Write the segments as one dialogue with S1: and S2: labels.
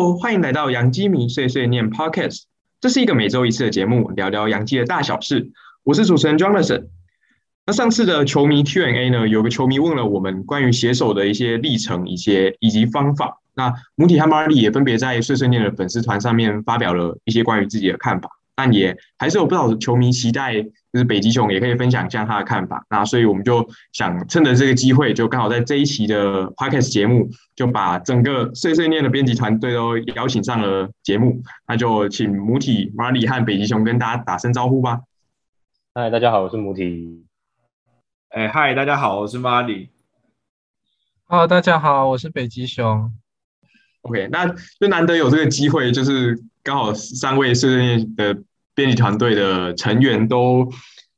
S1: Hello，欢迎来到杨基迷碎碎念 Podcast。这是一个每周一次的节目，聊聊杨基的大小事。我是主持人 Jonathan。那上次的球迷 Q&A 呢，有个球迷问了我们关于写手的一些历程、一些以及方法。那母体和马里也分别在碎碎念的粉丝团上面发表了一些关于自己的看法。但也还是有不少球迷期待，就是北极熊也可以分享一下他的看法。那所以我们就想趁着这个机会，就刚好在这一期的 podcast 节目，就把整个碎碎念的编辑团队都邀请上了节目。那就请母体 Marley 和北极熊跟大家打声招呼吧。
S2: 嗨，大家好，我是母体。
S3: 哎，嗨，大家好，我是 Marley。
S4: Hello，大家好，我是北极熊。
S1: OK，那就难得有这个机会，就是刚好三位碎碎念的。编辑团队的成员都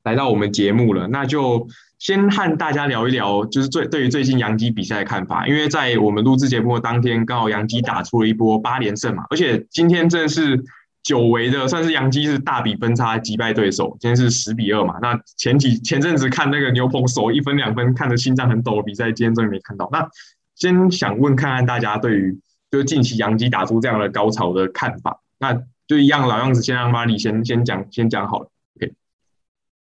S1: 来到我们节目了，那就先和大家聊一聊，就是最对于最近杨基比赛的看法。因为在我们录制节目的当天，刚好杨基打出了一波八连胜嘛，而且今天真的是久违的，算是杨基是大比分差击败对手，今天是十比二嘛。那前几前阵子看那个牛棚守一分两分，看的心脏很抖的比赛，今天终于没看到。那先想问看看大家对于就近期杨基打出这样的高潮的看法，那。就一样老样子，先让马里先先讲，先讲好了。OK，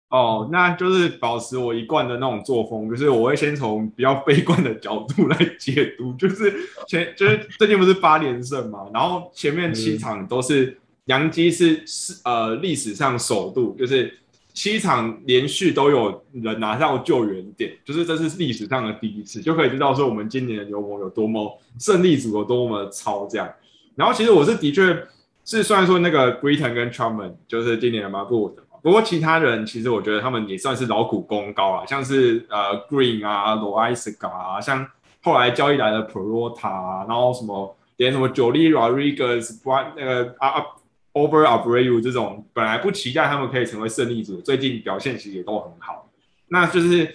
S3: 哦，那就是保持我一贯的那种作风，就是我会先从比较悲观的角度来解读。就是 前就是最近不是八连胜嘛，然后前面七场都是杨基是是呃历史上首度，就是七场连续都有人拿到救援点，就是这是历史上的第一次，就可以知道说我们今年的牛棚有多么胜利组有多么超这样。然后其实我是的确。是，虽然说那个 Britain 跟 Truman 就是今年的 m a b o 的嘛，不过其他人其实我觉得他们也算是劳苦功高啊，像是呃 Green 啊、罗埃斯卡啊，像后来交易来的 Prota，然后什么连什么 Jolie Rodriguez、那个啊 Over Abreu 这种，本来不期待他们可以成为胜利组，最近表现其实也都很好。那就是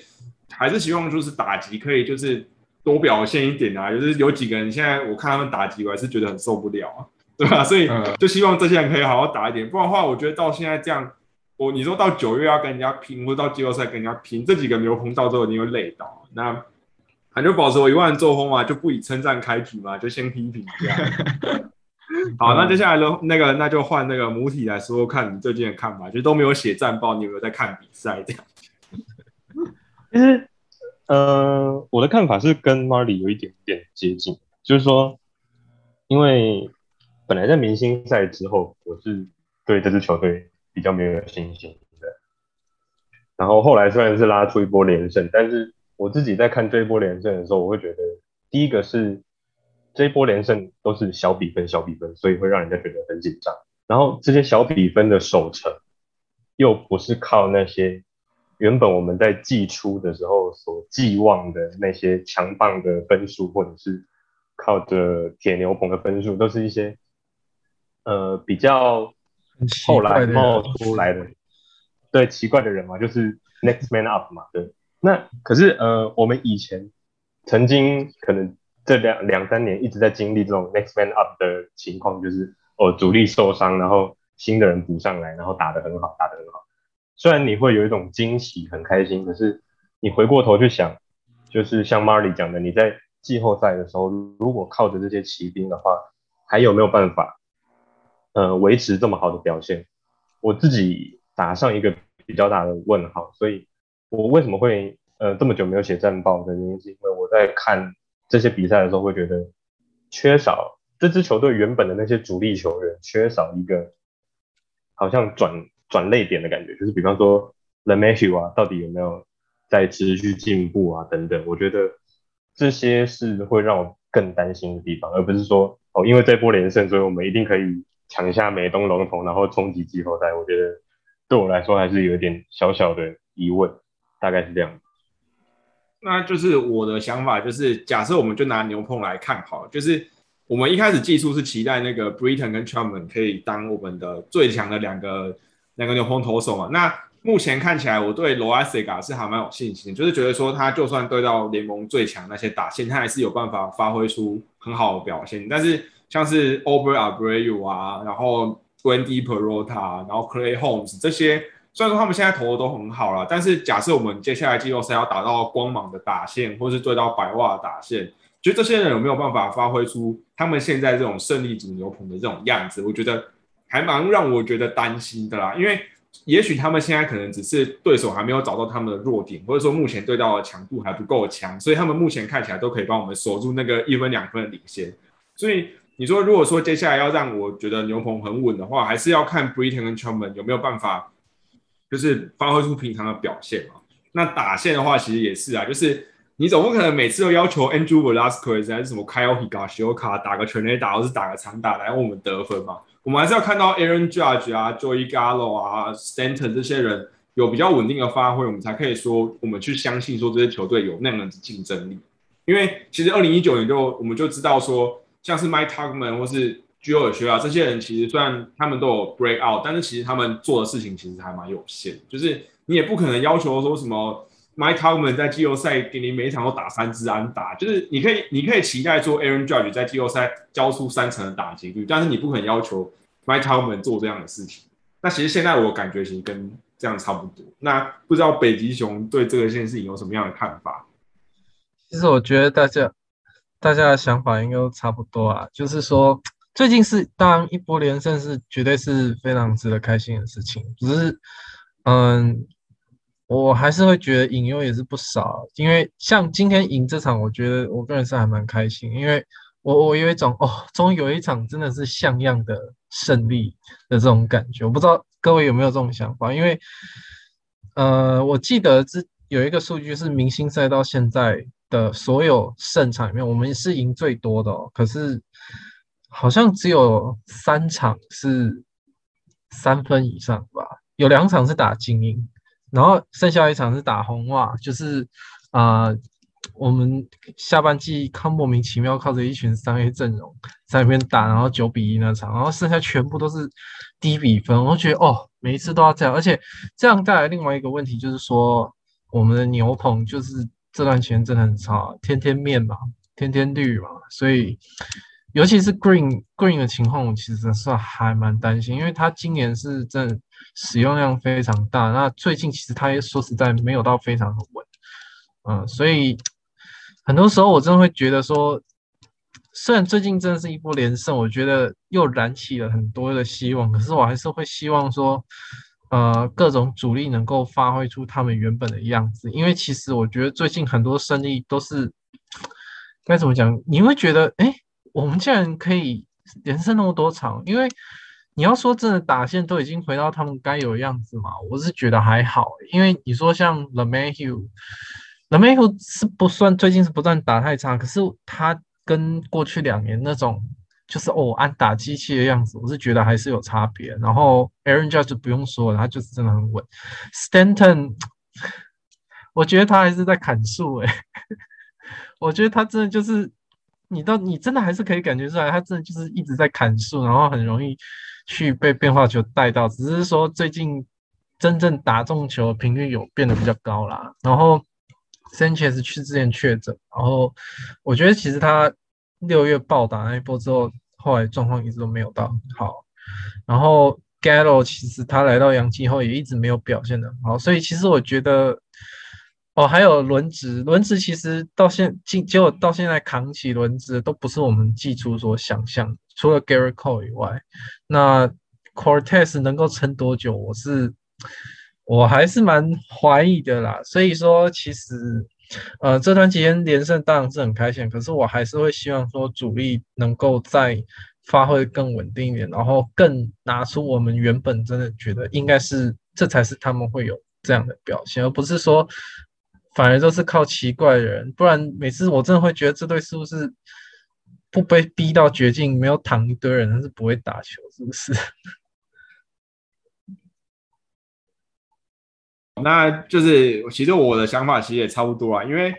S3: 还是希望就是打击可以就是多表现一点啊，就是有几个人现在我看他们打击，我还是觉得很受不了啊。对吧？所以就希望这些人可以好好打一点，不然的话，我觉得到现在这样，我你说到九月要跟人家拼，或者到季后赛跟人家拼，这几个牛棚到最后一定会累到。那反正保持我一万作风嘛，就不以称赞开局嘛，就先批评这样。好，那接下来呢，那个那就换那个母体来说，看你最近的看法，就都没有写战报，你有没有在看比赛这样？
S2: 其实，呃，我的看法是跟 Marley 有一点点接近，就是说，因为。本来在明星赛之后，我是对这支球队比较没有信心的。然后后来虽然是拉出一波连胜，但是我自己在看这一波连胜的时候，我会觉得第一个是这一波连胜都是小比分，小比分，所以会让人家觉得很紧张。然后这些小比分的守成，又不是靠那些原本我们在季初的时候所寄望的那些强棒的分数，或者是靠着铁牛棚的分数，都是一些。呃，比较后来冒出来的，对奇怪的人嘛，就是 next man up 嘛，对。那可是呃，我们以前曾经可能这两两三年一直在经历这种 next man up 的情况，就是哦主力受伤，然后新的人补上来，然后打得很好，打得很好。虽然你会有一种惊喜，很开心，可是你回过头去想，就是像 Marley 讲的，你在季后赛的时候，如果靠着这些骑兵的话，还有没有办法？呃，维持这么好的表现，我自己打上一个比较大的问号。所以，我为什么会呃这么久没有写战报的原因，是因为我在看这些比赛的时候，会觉得缺少这支球队原本的那些主力球员，缺少一个好像转转泪点的感觉。就是比方说 The Matthew 啊，到底有没有在持续进步啊？等等，我觉得这些是会让我更担心的地方，而不是说哦，因为这波连胜，所以我们一定可以。抢下美东龙头，然后冲击季后赛，我觉得对我来说还是有一点小小的疑问，大概是这样。
S3: 那就是我的想法，就是假设我们就拿牛棚来看好，就是我们一开始技术是期待那个 Britain 跟 Truman 可以当我们的最强的两个两个牛棚投手嘛。那目前看起来，我对 l o a s i g a 是还蛮有信心，就是觉得说他就算对到联盟最强那些打线，他还是有办法发挥出很好的表现，但是。像是 Ober Abreu 啊，然后 Wendy Perota，然后 Clay Holmes 这些，虽然说他们现在投的都很好了，但是假设我们接下来季后赛要打到光芒的打线，或是对到白袜打线，就这些人有没有办法发挥出他们现在这种胜利组牛棚的这种样子？我觉得还蛮让我觉得担心的啦。因为也许他们现在可能只是对手还没有找到他们的弱点，或者说目前对到的强度还不够强，所以他们目前看起来都可以帮我们守住那个一分两分的领先。所以你说，如果说接下来要让我觉得牛棚很稳的话，还是要看 Britain 跟 Chapman 有没有办法，就是发挥出平常的表现嘛。那打线的话，其实也是啊，就是。你总不可能每次都要求 Andrew Velasquez 还是什么 Kyle Higashioka 打个全垒打或是打个长打来为我们得分嘛？我们还是要看到 Aaron Judge 啊、Joey Gallo 啊、Stanton 这些人有比较稳定的发挥，我们才可以说我们去相信说这些球队有那样的竞争力。因为其实二零一九年就我们就知道说，像是 Mike Tugman 或是 Joe 学啊这些人，其实虽然他们都有 break out，但是其实他们做的事情其实还蛮有限。就是你也不可能要求说什么。Mike Tauman 在季后赛给你每一场都打三支安打，就是你可以，你可以期待说 Aaron Judge 在季后赛交出三成的打击率，但是你不可能要求 Mike Tauman 做这样的事情。那其实现在我感觉其实跟这样差不多。那不知道北极熊对这个件事情有什么样的看法？
S4: 其实我觉得大家大家的想法应该都差不多啊，就是说最近是当一波连胜是绝对是非常值得开心的事情，只是嗯。我还是会觉得赢优也是不少，因为像今天赢这场，我觉得我个人是还蛮开心，因为我我有一种哦，终于有一场真的是像样的胜利的这种感觉。我不知道各位有没有这种想法？因为呃，我记得这有一个数据是明星赛到现在的所有胜场里面，我们是赢最多的哦，可是好像只有三场是三分以上吧，有两场是打精英。然后剩下一场是打红袜，就是啊，我们下半季靠莫名其妙靠着一群三 A 阵容在那边打，然后九比一那场，然后剩下全部都是低比分，我觉得哦，每一次都要这样，而且这样带来另外一个问题就是说，我们的牛棚就是这段时间真的很差，天天面嘛，天天绿嘛，所以。尤其是 Green Green 的情况，我其实是还蛮担心，因为它今年是真使用量非常大，那最近其实它也说实在没有到非常的稳，嗯，所以很多时候我真的会觉得说，虽然最近真的是一波连胜，我觉得又燃起了很多的希望，可是我还是会希望说，呃，各种主力能够发挥出他们原本的样子，因为其实我觉得最近很多胜利都是该怎么讲，你会觉得哎。我们竟然可以连胜那么多场，因为你要说真的打线都已经回到他们该有的样子嘛，我是觉得还好。因为你说像 The Mayhew，The Mayhew 是不算最近是不断打太差，可是他跟过去两年那种就是哦按打机器的样子，我是觉得还是有差别。然后 Aaron Judge 不用说了，他就是真的很稳。Stanton，我觉得他还是在砍树诶，我觉得他真的就是。你到你真的还是可以感觉出来，他真的就是一直在砍树，然后很容易去被变化球带到。只是说最近真正打中球频率有变得比较高啦。然后 Sanchez 去之前确诊，然后我觉得其实他六月暴打那一波之后，后来状况一直都没有到好。然后 Gallo 其实他来到洋基后也一直没有表现的好，所以其实我觉得。哦，还有轮值，轮值其实到现进结果到现在扛起轮值都不是我们季初所想象，除了 Gary Cole 以外，那 Cortez 能够撑多久，我是我还是蛮怀疑的啦。所以说，其实呃这段期间连胜当然是很开心，可是我还是会希望说主力能够再发挥更稳定一点，然后更拿出我们原本真的觉得应该是这才是他们会有这样的表现，而不是说。反而都是靠奇怪的人，不然每次我真的会觉得这队是不是不被逼到绝境，没有躺一堆人，他是不会打球，是不是？
S3: 那就是其实我的想法其实也差不多啊，因为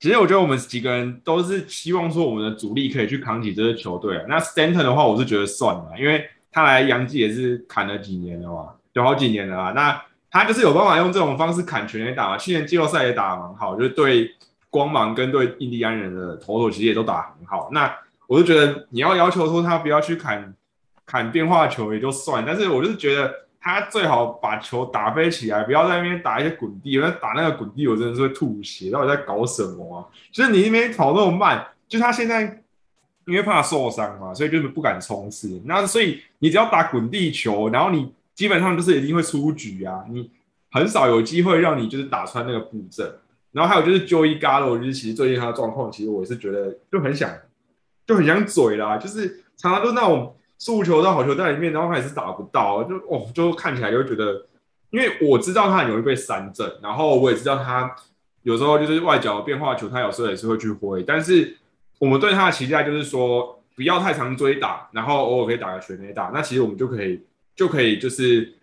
S3: 其实我觉得我们几个人都是希望说我们的主力可以去扛起这支球队。那 Stanton 的话，我是觉得算了，因为他来杨基也是砍了几年了嘛，有好几年了啊。那他就是有办法用这种方式砍全垒打嘛？去年季后赛也打得蛮好，就是对光芒跟对印第安人的投手其实也都打很好。那我就觉得你要要求说他不要去砍砍变化球也就算，但是我就是觉得他最好把球打飞起来，不要在那边打一些滚地。那打那个滚地，我真的是会吐血。到底在搞什么啊？就是你那边跑那么慢，就他现在因为怕受伤嘛，所以就是不敢冲刺。那所以你只要打滚地球，然后你基本上就是一定会出局啊，你很少有机会让你就是打穿那个布阵。然后还有就是 Joey Gallo，就是其实最近他的状况，其实我是觉得就很想就很想嘴啦，就是常常都那种速球到好球袋里面，然后还是打不到，就哦就看起来就觉得，因为我知道他很容易被三振，然后我也知道他有时候就是外角变化球，他有时候也是会去挥，但是我们对他的期待就是说不要太常追打，然后偶尔可以打个全垒打，那其实我们就可以就可以就是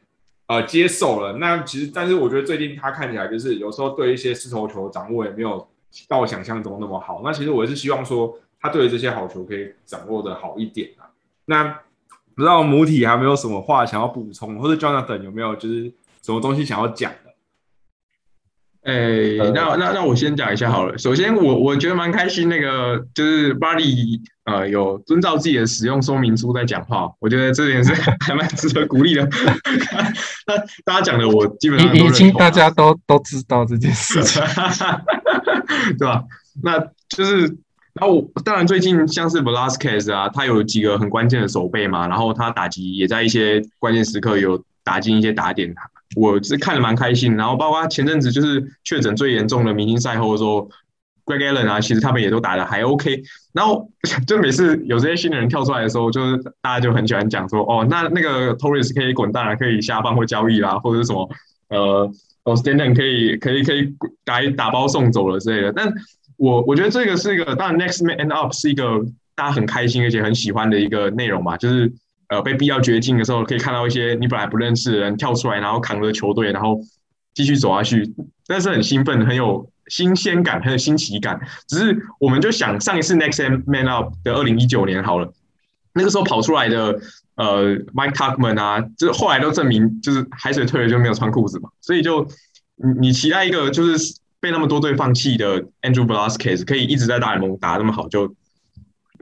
S3: 呃接受了。那其实但是我觉得最近他看起来就是有时候对一些四头球掌握也没有到我想象中那么好。那其实我是希望说他对于这些好球可以掌握的好一点啊。那不知道母体还有没有什么话想要补充，或者 Jonathan 有没有就是什么东西想要讲的？
S1: 哎，那那那我先讲一下好了。首先，我我觉得蛮开心，那个就是 Barry 呃有遵照自己的使用说明书在讲话，我觉得这点是 还蛮值得鼓励的。那大家讲的我基本上
S4: 已经大家都都知道这件事情，
S1: 对吧？那就是然后当然最近像是 Velasquez 啊，他有几个很关键的手背嘛，然后他打击也在一些关键时刻有打进一些打点。我是看的蛮开心，然后包括前阵子就是确诊最严重的明星赛后的时候，Greg Allen 啊，其实他们也都打的还 OK。然后 就每次有这些新的人跳出来的时候，就是大家就很喜欢讲说，哦，那那个 Torres 可以滚蛋了，可以下放或交易啦，或者是什么呃，哦 Stanton 可以可以可以打打包送走了之类的。但我我觉得这个是一个，当然 Next Man Up 是一个大家很开心而且很喜欢的一个内容嘛，就是。呃，被逼到绝境的时候，可以看到一些你本来不认识的人跳出来，然后扛着球队，然后继续走下去，那是很兴奋、很有新鲜感、很有新奇感。只是我们就想，上一次 Next Man Up 的二零一九年好了，那个时候跑出来的呃 Mike Tuckman 啊，就后来都证明就是海水退了就没有穿裤子嘛，所以就你你期待一个就是被那么多队放弃的 Andrew Velasquez 可以一直在大联盟打那么好就。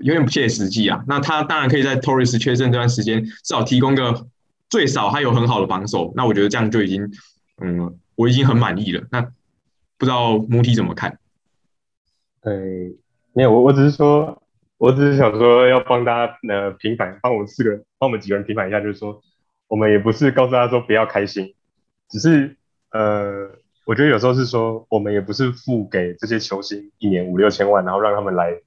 S1: 有点不切实际啊！那他当然可以在 Torres 缺阵这段时间，至少提供个最少他有很好的防守。那我觉得这样就已经，嗯，我已经很满意了。那不知道母体怎么看？
S2: 对，没有我，我只是说，我只是想说要帮大家呃平反，帮我们四个，帮我们几个人平反一下，就是说，我们也不是告诉大家说不要开心，只是呃，我觉得有时候是说，我们也不是付给这些球星一年五六千万，然后让他们来。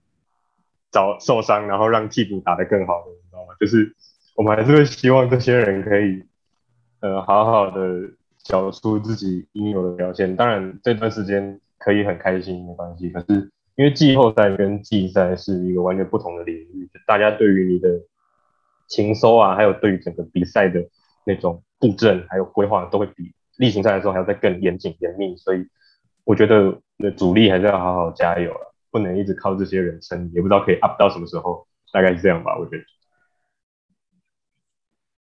S2: 找受伤，然后让替补打得更好的，你知道吗？就是我们还是会希望这些人可以，呃，好好的缴出自己应有的表现。当然这段时间可以很开心没关系，可是因为季后赛跟季赛是一个完全不同的领域，大家对于你的情收啊，还有对于整个比赛的那种布阵还有规划，都会比例行赛的时候还要再更严谨严密。所以我觉得那主力还是要好好加油了。不能一直靠这些人撑，也不知道可以 up 到什么时候，大概是这样吧，我觉得。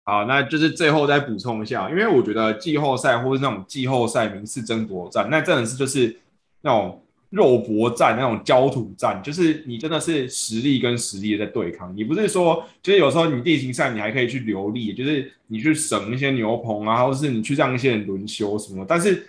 S3: 好，那就是最后再补充一下，因为我觉得季后赛或是那种季后赛名次争夺战，那真的是就是那种肉搏战、那种焦土战，就是你真的是实力跟实力在对抗，你不是说就是有时候你地形赛你还可以去留力，就是你去省一些牛棚啊，或是你去让一些人轮休什么，但是。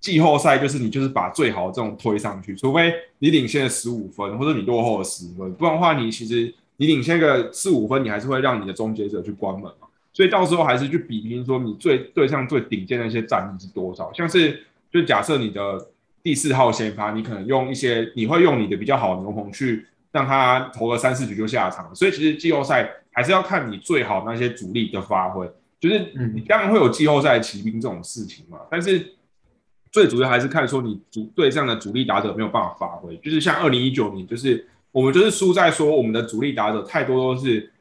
S3: 季后赛就是你就是把最好的这种推上去，除非你领先了十五分，或者你落后了十分，不然的话你其实你领先个四五分，你还是会让你的终结者去关门嘛。所以到时候还是去比拼说你最对上最顶尖的一些战力是多少。像是就假设你的第四号先发，你可能用一些你会用你的比较好的牛棚去让他投个三四局就下场。所以其实季后赛还是要看你最好那些主力的发挥，就是你当然会有季后赛骑兵这种事情嘛，但是。最主要还是看说你主队上的主力打者没有办法发挥，就是像二零一九年，就是我们就是输在说我们的主力打者太多都是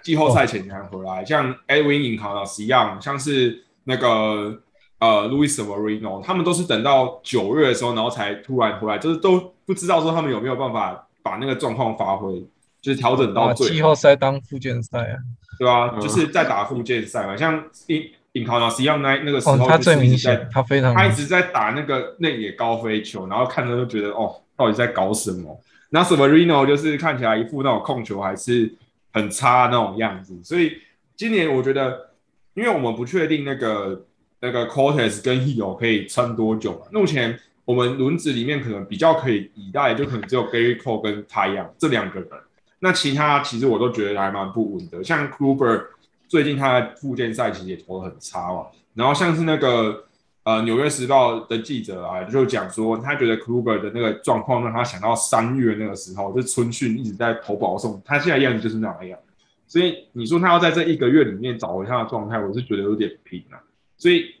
S3: 季后赛前才回来，像 Edwin i n c a r s 一样，像是那个呃 Louis Severino，他们都是等到九月的时候，然后才突然回来，就是都不知道说他们有没有办法把那个状况发挥，就是调整到最
S4: 季后赛当附件赛啊，
S3: 对啊，就是在打附件赛嘛，像一。尹考纳实际上那那个时候，他
S4: 最明显，他非常，
S3: 他一直在打那个内野高飞球，然后看着就觉得哦，到底在搞什么？那 Severino 就是看起来一副那种控球还是很差那种样子，所以今年我觉得，因为我们不确定那个那个 Cortez 跟 Hill 可以撑多久嘛，目前我们轮子里面可能比较可以依赖，就可能只有 Gary Cole 跟他一样这两个人。那其他其实我都觉得还蛮不稳的，像 Kluber 最近他的附件赛其实也投的很差嘛。然后像是那个呃纽约时报的记者啊，就讲说他觉得 Kluber 的那个状况让他想到三月那个时候，就春训一直在投保送，他现在样子就是那样。所以你说他要在这一个月里面找回他的状态，我是觉得有点拼啊。所以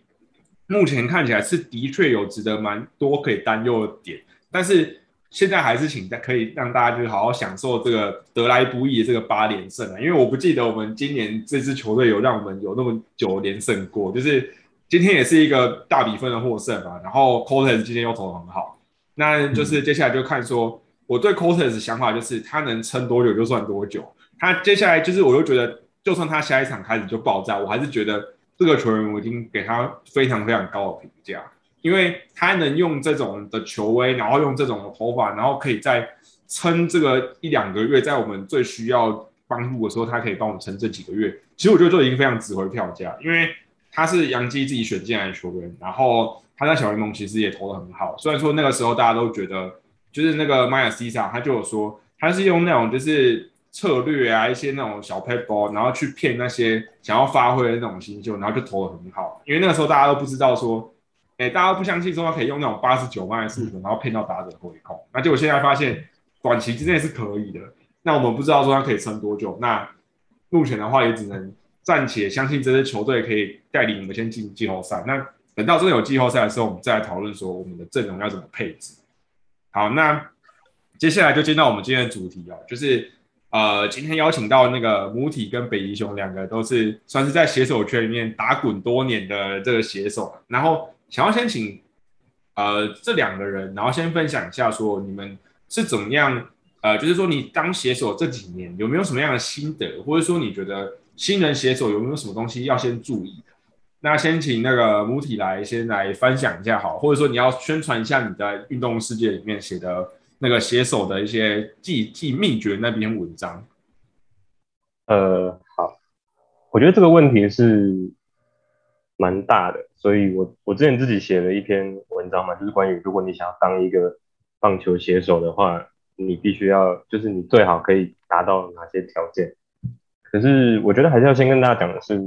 S3: 目前看起来是的确有值得蛮多可以担忧的点，但是现在还是请可以让大家就是好好享受这个得来不易的这个八连胜啊。因为我不记得我们今年这支球队有让我们有那么久连胜过，就是今天也是一个大比分的获胜嘛。然后 Cortez 今天又投的很好，那就是接下来就看说我对 Cortez 想法就是他能撑多久就算多久。他接下来就是，我又觉得，就算他下一场开始就爆炸，我还是觉得这个球员我已经给他非常非常高的评价，因为他能用这种的球威，然后用这种的头发，然后可以在撑这个一两个月，在我们最需要帮助的时候，他可以帮我们撑这几个月。其实我觉得就已经非常值回票价，因为他是杨基自己选进来的球员，然后他在小联盟其实也投的很好。虽然说那个时候大家都觉得，就是那个迈尔西萨，他就有说他是用那种就是。策略啊，一些那种小 paper，然后去骗那些想要发挥的那种新秀，然后就投的很好。因为那个时候大家都不知道说，哎，大家都不相信说他可以用那种八十九万的速度，然后骗到打者回空。那结果现在发现短期之内是可以的。那我们不知道说他可以撑多久。那目前的话也只能暂且相信这支球队可以带领我们先进季后赛。那等到真的有季后赛的时候，我们再来讨论说我们的阵容要怎么配置。好，那接下来就进到我们今天的主题啊，就是。呃，今天邀请到那个母体跟北极熊两个都是算是在写手圈里面打滚多年的这个写手，然后想要先请呃这两个人，然后先分享一下说你们是怎么样，呃，就是说你当写手这几年有没有什么样的心得，或者说你觉得新人写手有没有什么东西要先注意的？那先请那个母体来先来分享一下好，或者说你要宣传一下你在运动世界里面写的。那个写手的一些记记秘诀那篇文章，
S2: 呃，好，我觉得这个问题是蛮大的，所以我我之前自己写了一篇文章嘛，就是关于如果你想要当一个棒球写手的话，你必须要就是你最好可以达到哪些条件。可是我觉得还是要先跟大家讲的是，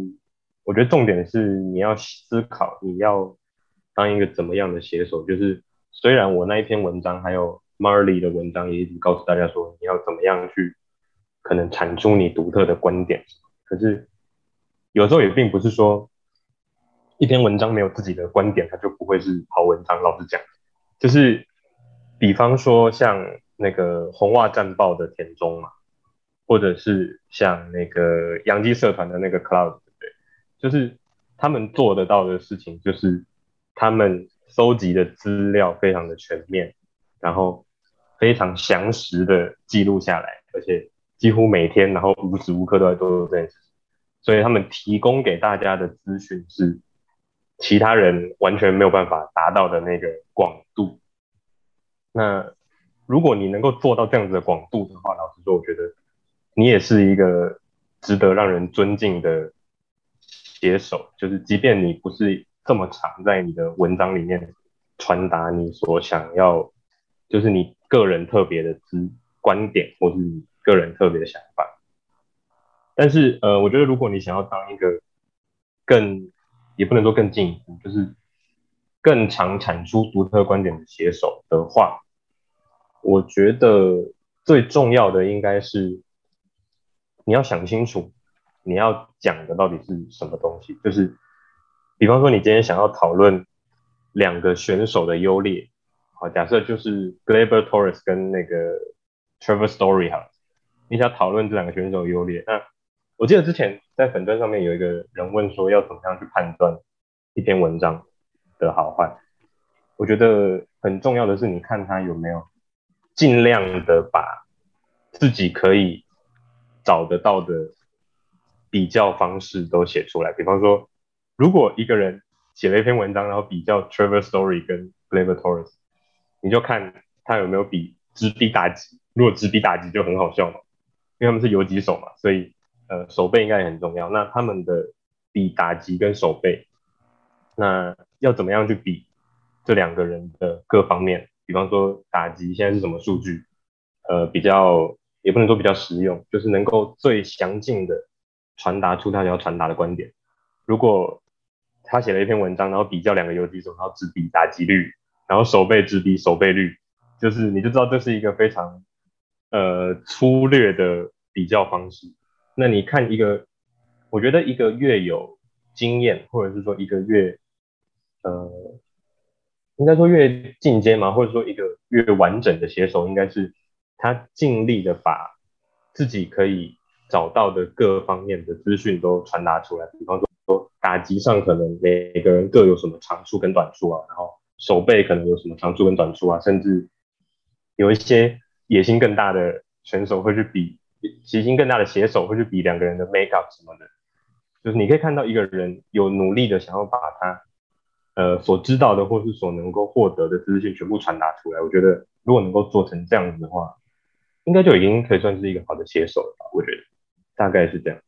S2: 我觉得重点是你要思考你要当一个怎么样的写手，就是虽然我那一篇文章还有。Marley 的文章也一直告诉大家说，你要怎么样去可能产出你独特的观点。可是有时候也并不是说一篇文章没有自己的观点，它就不会是好文章。老实讲，就是比方说像那个红袜战报的田中嘛，或者是像那个洋基社团的那个 Cloud，对不对？就是他们做得到的事情，就是他们收集的资料非常的全面，然后。非常详实的记录下来，而且几乎每天，然后无时无刻都在做这件事情，所以他们提供给大家的资讯是其他人完全没有办法达到的那个广度。那如果你能够做到这样子的广度的话，老实说，我觉得你也是一个值得让人尊敬的写手。就是即便你不是这么常在你的文章里面传达你所想要，就是你。个人特别的资观点，或是个人特别的想法，但是呃，我觉得如果你想要当一个更，也不能说更进一步，就是更常产出独特观点的写手的话，我觉得最重要的应该是你要想清楚你要讲的到底是什么东西，就是比方说你今天想要讨论两个选手的优劣。好，假设就是 Glaber Torres 跟那个 Trevor Story 哈，你想讨论这两个选手优劣。那我记得之前在粉砖上面有一个人问说，要怎么样去判断一篇文章的好坏？我觉得很重要的是，你看他有没有尽量的把自己可以找得到的比较方式都写出来。比方说，如果一个人写了一篇文章，然后比较 Trevor Story 跟 Glaber Torres。你就看他有没有比直臂打击，如果直臂打击就很好笑嘛，因为他们是游击手嘛，所以呃手背应该也很重要。那他们的比打击跟手背，那要怎么样去比？这两个人的各方面，比方说打击现在是什么数据，呃，比较也不能说比较实用，就是能够最详尽的传达出他想要传达的观点。如果他写了一篇文章，然后比较两个游击手，然后只比打击率，然后守备只比守备率，就是你就知道这是一个非常呃粗略的比较方式。那你看一个，我觉得一个越有经验，或者是说一个越呃，应该说越进阶嘛，或者说一个越完整的写手，应该是他尽力的把自己可以找到的各方面的资讯都传达出来。比方说打击上可能每个人各有什么长处跟短处啊，然后手背可能有什么长处跟短处啊，甚至有一些野心更大的选手会去比，野心更大的写手会去比两个人的 make up 什么的。就是你可以看到一个人有努力的想要把他呃所知道的或是所能够获得的资讯全部传达出来。我觉得如果能够做成这样子的话，应该就已经可以算是一个好的写手了吧？我觉得大概是这样。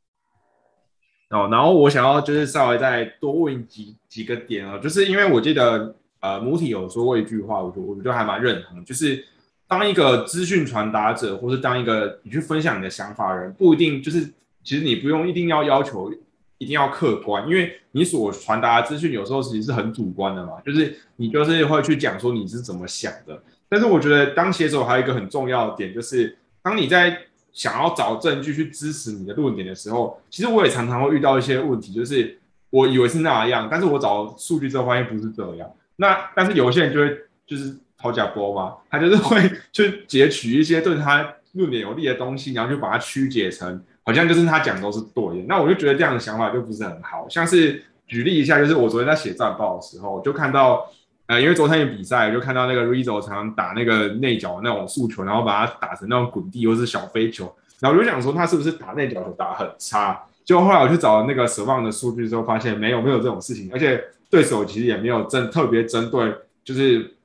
S3: 哦，然后我想要就是稍微再多问几几个点啊，就是因为我记得呃母体有说过一句话，我觉我觉得还蛮认同，就是当一个资讯传达者，或是当一个你去分享你的想法的人，不一定就是其实你不用一定要要求。一定要客观，因为你所传达的资讯有时候其实是很主观的嘛，就是你就是会去讲说你是怎么想的。但是我觉得当写手还有一个很重要的点，就是当你在想要找证据去支持你的论点的时候，其实我也常常会遇到一些问题，就是我以为是那样，但是我找数据之后发现不是这样。那但是有些人就会就是讨假波嘛，他就是会 去截取一些对他论点有利的东西，然后就把它曲解成。好像就是他讲都是对的，那我就觉得这样的想法就不是很好。像是举例一下，就是我昨天在写战报的时候，就看到，呃，因为昨天有比赛，就看到那个 Rizzo 常常打那个内角那种速球，然后把它打成那种滚地或是小飞球，然后我就想说他是不是打内角球打很差？就后来我去找那个蛇棒的数据之后，发现没有没有这种事情，而且对手其实也没有针特别针对，就是。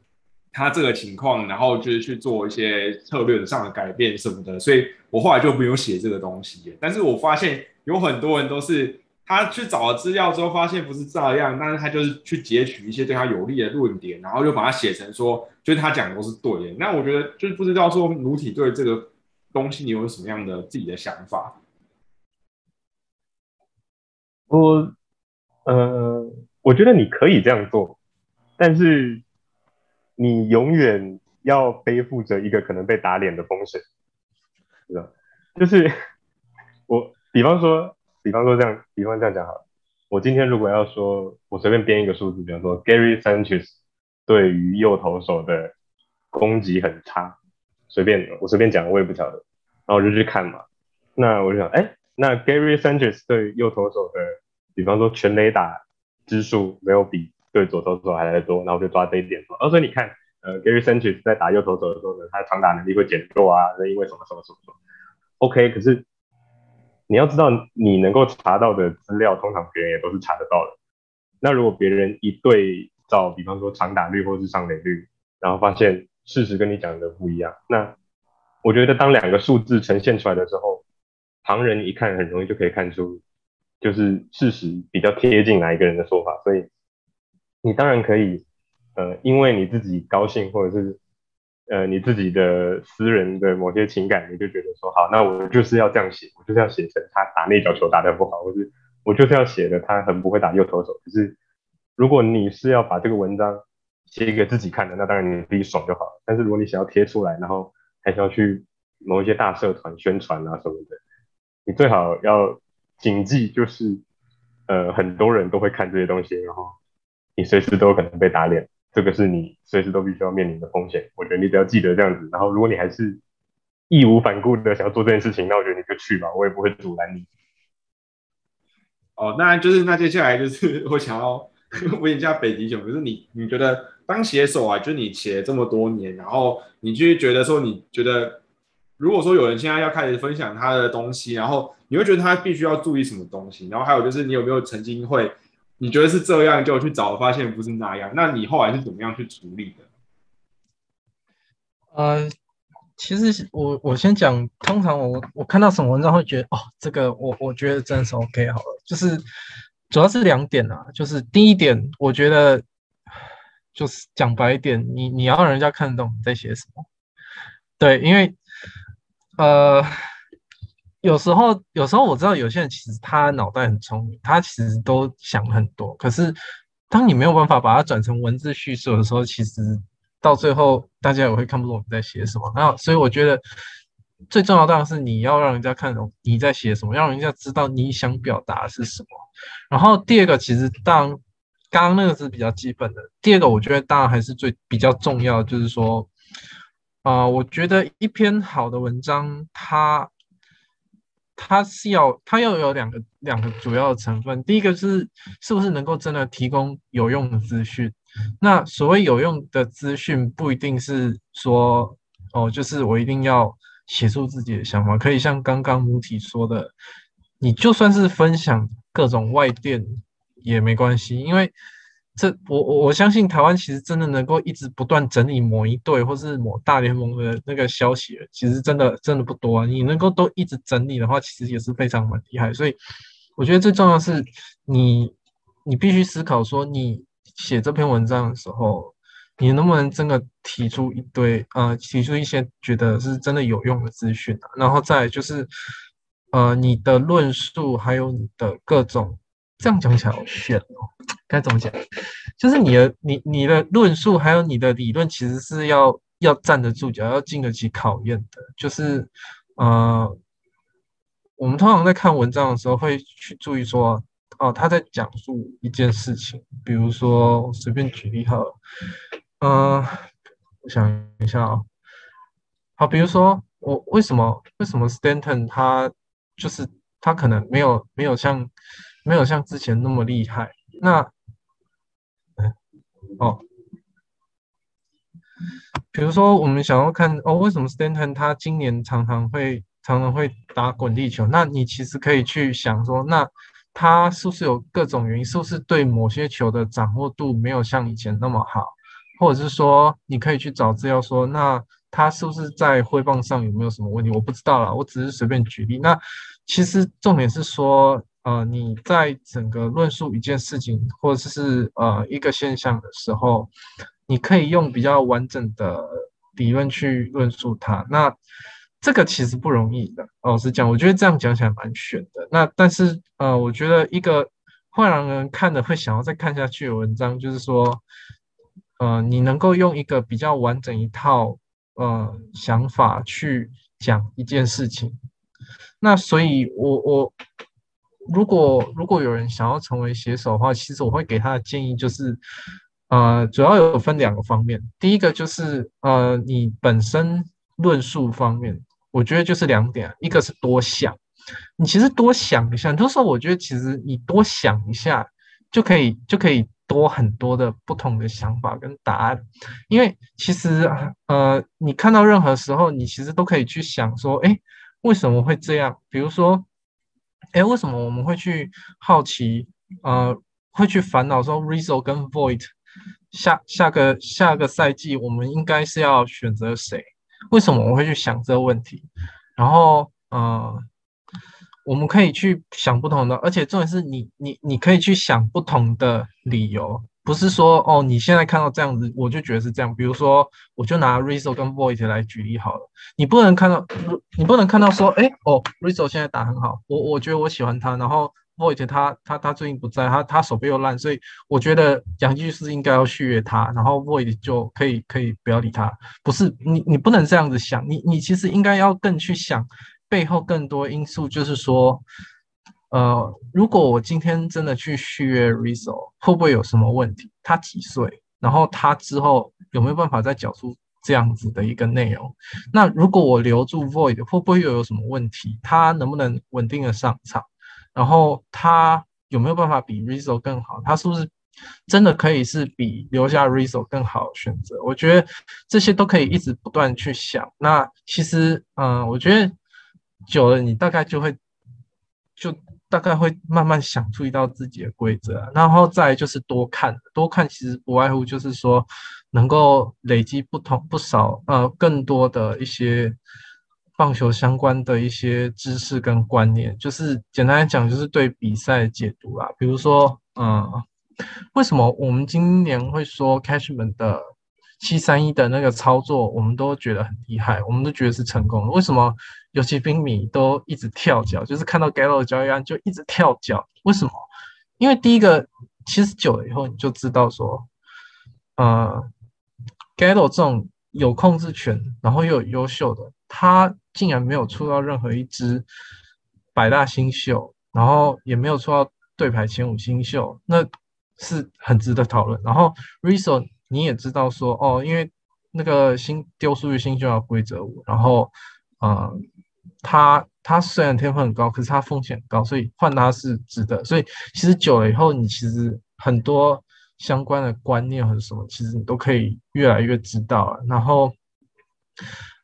S3: 他这个情况，然后就是去做一些策略上的改变什么的，所以我后来就不用写这个东西。但是我发现有很多人都是他去找了资料之后，发现不是这样，但是他就是去截取一些对他有利的论点，然后就把它写成说，就是他讲的都是对的。那我觉得就是不知道说奴体对这个东西你有什么样的自己的想法？
S2: 我呃，我觉得你可以这样做，但是。你永远要背负着一个可能被打脸的风险，是吧？就是我，比方说，比方说这样，比方这样讲好了。我今天如果要说，我随便编一个数字，比方说 Gary Sanchez 对于右投手的攻击很差，随便我随便讲，我也不晓得。然后我就去看嘛，那我就想，哎，那 Gary Sanchez 对右投手的，比方说全垒打支数没有比。对左投手还来的多，然后就抓这一点说，哦，所以你看，呃，Gary Sanchez 在打右投手的时候呢，他的长打能力会减弱啊，那因为什么什么什么什么，OK，可是你要知道，你能够查到的资料，通常别人也都是查得到的。那如果别人一对照，比方说长打率或是上垒率，然后发现事实跟你讲的不一样，那我觉得当两个数字呈现出来的时候，旁人一看很容易就可以看出，就是事实比较贴近哪一个人的说法，所以。你当然可以，呃，因为你自己高兴，或者是呃你自己的私人的某些情感，你就觉得说好，那我就是要这样写，我就是要写成他打内角球打得不好，或是我就是要写的他很不会打右投手。可是如果你是要把这个文章写给自己看的，那当然你自己爽就好了。但是如果你想要贴出来，然后还是要去某一些大社团宣传啊什么的，你最好要谨记，就是呃很多人都会看这些东西，然后。你随时都有可能被打脸，这个是你随时都必须要面临的风险。我觉得你只要记得这样子，然后如果你还是义无反顾的想要做这件事情，那我觉得你就去吧，我也不会阻拦你。
S3: 哦，那就是那接下来就是 我想要问一下北极熊，可是你你觉得当写手啊，就是你写了这么多年，然后你就觉得说，你觉得如果说有人现在要开始分享他的东西，然后你会觉得他必须要注意什么东西？然后还有就是你有没有曾经会？你觉得是这样，就去找，发现不是那样。那你后来是怎么样去处理的？
S4: 呃，其实我我先讲，通常我我看到什么文章会觉得，哦，这个我我觉得真的是 OK 好了。就是主要是两点啊，就是第一点，我觉得就是讲白一点，你你要让人家看得懂你在写什么。对，因为呃，有时候有时候我知道有些人其实他脑袋很聪明，他其实都想很多，可是当你没有办法把它转成文字叙述的时候，其实到最后大家也会看不懂你在写什么。那所以我觉得最重要当然是你要让人家看懂你在写什么，让人家知道你想表达是什么。然后第二个其实当刚刚那个是比较基本的，第二个我觉得当然还是最比较重要，就是说。啊，我觉得一篇好的文章，它它是要它要有两个两个主要的成分。第一个是是不是能够真的提供有用的资讯？那所谓有用的资讯，不一定是说哦，就是我一定要写出自己的想法，可以像刚刚母体说的，你就算是分享各种外电也没关系，因为。这我我我相信台湾其实真的能够一直不断整理某一队或是某大联盟的那个消息，其实真的真的不多啊。你能够都一直整理的话，其实也是非常蛮厉害。所以我觉得最重要是你你必须思考说，你写这篇文章的时候，你能不能真的提出一堆呃，提出一些觉得是真的有用的资讯啊？然后再就是呃，你的论述还有你的各种。这样讲起来好炫哦，该怎么讲？就是你的你你的论述还有你的理论，其实是要要站得住脚，要经得起考验的。就是呃，我们通常在看文章的时候，会去注意说，哦，他在讲述一件事情，比如说随便举例哈，嗯，我想一下啊，好，比如说我为什么为什么 Stanton 他就是他可能没有没有像。没有像之前那么厉害。那，哦，比如说我们想要看哦，为什么 Stanton 他今年常常会常常会打滚地球？那你其实可以去想说，那他是不是有各种原因？是不是对某些球的掌握度没有像以前那么好？或者是说，你可以去找资料说，那他是不是在挥棒上有没有什么问题？我不知道啦，我只是随便举例。那其实重点是说。呃，你在整个论述一件事情或者是呃一个现象的时候，你可以用比较完整的理论去论述它。那这个其实不容易的，老实讲，我觉得这样讲起来蛮悬的。那但是呃，我觉得一个会让人看的会想要再看下去的文章，就是说，呃，你能够用一个比较完整一套呃想法去讲一件事情。那所以，我我。如果如果有人想要成为写手的话，其实我会给他的建议就是，呃，主要有分两个方面。第一个就是呃，你本身论述方面，我觉得就是两点，一个是多想，你其实多想一下，很多时候我觉得其实你多想一下就可以就可以多很多的不同的想法跟答案，因为其实呃，你看到任何时候，你其实都可以去想说，哎，为什么会这样？比如说。哎，为什么我们会去好奇？呃，会去烦恼说，Rizzo 跟 Void 下下个下个赛季我们应该是要选择谁？为什么我会去想这个问题？然后，呃，我们可以去想不同的，而且重点是你你你可以去想不同的理由。不是说哦，你现在看到这样子，我就觉得是这样。比如说，我就拿 Rizzo 跟 Void 来举例好了。你不能看到，你不能看到说，哎哦，Rizzo 现在打很好，我我觉得我喜欢他。然后 Void 他他他最近不在，他他手背又烂，所以我觉得杨基是应该要续约他，然后 Void 就可以可以不要理他。不是你你不能这样子想，你你其实应该要更去想背后更多因素，就是说。呃，如果我今天真的去续约 Rizzo，会不会有什么问题？他几岁？然后他之后有没有办法再缴出这样子的一个内容？那如果我留住 Void，会不会又有什么问题？他能不能稳定的上场？然后他有没有办法比 Rizzo 更好？他是不是真的可以是比留下 Rizzo 更好的选择？我觉得这些都可以一直不断去想。那其实，嗯，我觉得久了，你大概就会就。大概会慢慢想出一道自己的规则，然后再就是多看，多看其实不外乎就是说能够累积不同不少呃更多的一些棒球相关的一些知识跟观念，就是简单来讲就是对比赛解读啦。比如说，嗯，为什么我们今年会说 Cashman 的七三一的那个操作，我们都觉得很厉害，我们都觉得是成功的。为什么尤其兵迷都一直跳脚，就是看到 Gallo 的交易案就一直跳脚？为什么？因为第一个，其实久了以后你就知道说，呃，Gallo 这种有控制权，然后又有优秀的，他竟然没有出到任何一支百大新秀，然后也没有出到对牌前五新秀，那是很值得讨论。然后 Rizzo 你也知道说，哦，因为那个新丢数据新秀要规则五，然后，呃，他他虽然天分很高，可是他风险很高，所以换他是值得。所以其实久了以后，你其实很多相关的观念和什么，其实你都可以越来越知道了。然后，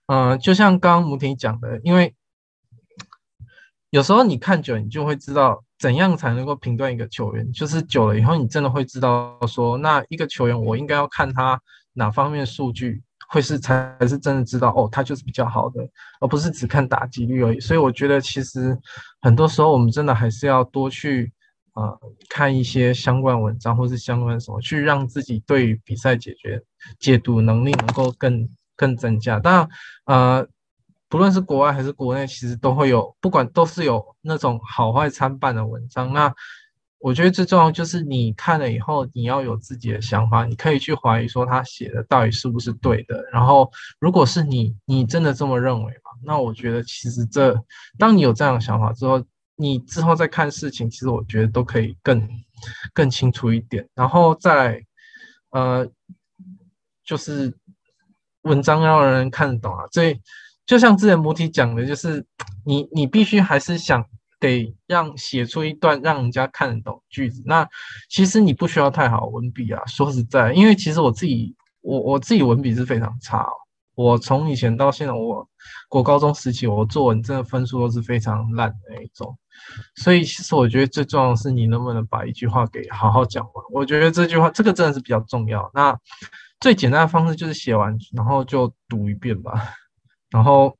S4: 嗯，就像刚刚母婷讲的，因为有时候你看久，你就会知道怎样才能够评断一个球员。就是久了以后，你真的会知道说，那一个球员我应该要看他哪方面数据。会是才才是真的知道哦，他就是比较好的，而不是只看打击率而已。所以我觉得其实很多时候我们真的还是要多去啊看一些相关文章或是相关什么，去让自己对于比赛解决解读能力能够更更增加。当然，呃，不论是国外还是国内，其实都会有，不管都是有那种好坏参半的文章。那我觉得最重要就是你看了以后，你要有自己的想法，你可以去怀疑说他写的到底是不是对的。然后，如果是你，你真的这么认为吗？那我觉得其实这，当你有这样的想法之后，你之后再看事情，其实我觉得都可以更更清楚一点。然后再，呃，就是文章要让人看得懂啊。所以，就像之前母体讲的，就是你你必须还是想。得让写出一段让人家看得懂句子。那其实你不需要太好文笔啊。说实在，因为其实我自己，我我自己文笔是非常差哦。我从以前到现在，我国高中时期，我作文真的分数都是非常烂的那一种。所以其实我觉得最重要的是你能不能把一句话给好好讲完。我觉得这句话这个真的是比较重要。那最简单的方式就是写完然后就读一遍吧。然后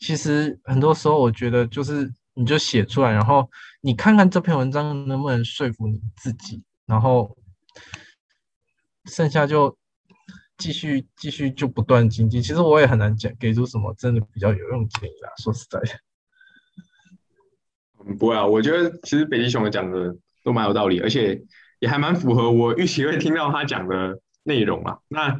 S4: 其实很多时候我觉得就是。你就写出来，然后你看看这篇文章能不能说服你自己，然后剩下就继续继续就不断精进。其实我也很难讲给出什么真的比较有用建议啦，说实在的。
S1: 不会啊，我觉得其实北极熊讲的都蛮有道理，而且也还蛮符合我预期会听到他讲的内容啊。那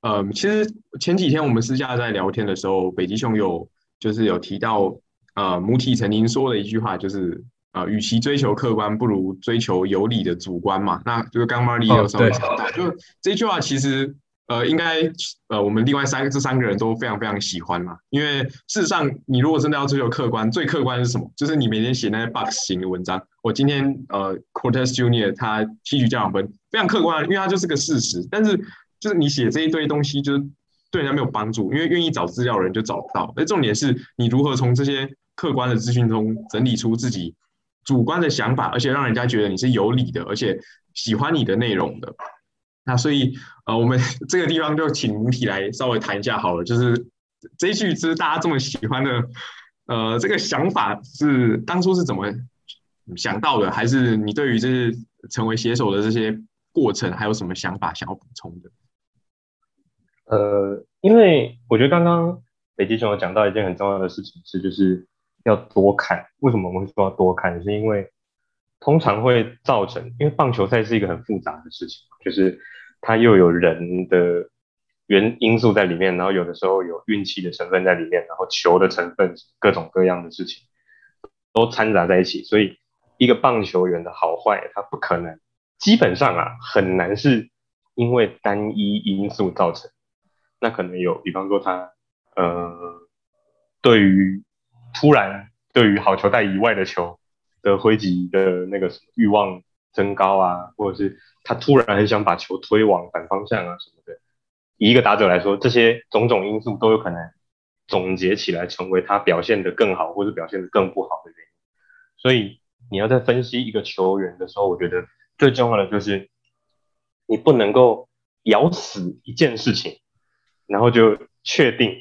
S1: 呃，其实前几天我们私下在聊天的时候，北极熊有就是有提到。呃，母体曾经说的一句话就是，呃，与其追求客观，不如追求有理的主观嘛。那就是刚 Marley 有稍微讲到，就这句话其实，呃，应该，呃，我们另外三个这三个人都非常非常喜欢嘛。因为事实上，你如果真的要追求客观，最客观是什么？就是你每天写那些 box 型的文章。我今天呃，Cortez Junior 他提取家长分非常客观，因为它就是个事实。但是就是你写这一堆东西，就是对人家没有帮助，因为愿意找资料的人就找不到。而重点是你如何从这些客观的资讯中整理出自己主观的想法，而且让人家觉得你是有理的，而且喜欢你的内容的。那所以，呃，我们这个地方就请母体来稍微谈一下好了。就是这一句是大家这么喜欢的，呃，这个想法是当初是怎么想到的？还是你对于这些成为写手的这些过程，还有什么想法想要补充的？
S2: 呃，因为我觉得刚刚北极熊有讲到一件很重要的事情，是就是。要多看，为什么我们会说要多看？是因为通常会造成，因为棒球赛是一个很复杂的事情，就是它又有人的原因素在里面，然后有的时候有运气的成分在里面，然后球的成分，各种各样的事情都掺杂在一起，所以一个棒球员的好坏，它不可能，基本上啊很难是因为单一因素造成，那可能有，比方说他呃对于突然，对于好球带以外的球的挥击的那个欲望增高啊，或者是他突然很想把球推往反方向啊什么的，以一个打者来说，这些种种因素都有可能总结起来成为他表现的更好或者表现的更不好的原因。所以你要在分析一个球员的时候，我觉得最重要的就是你不能够咬死一件事情，然后就确定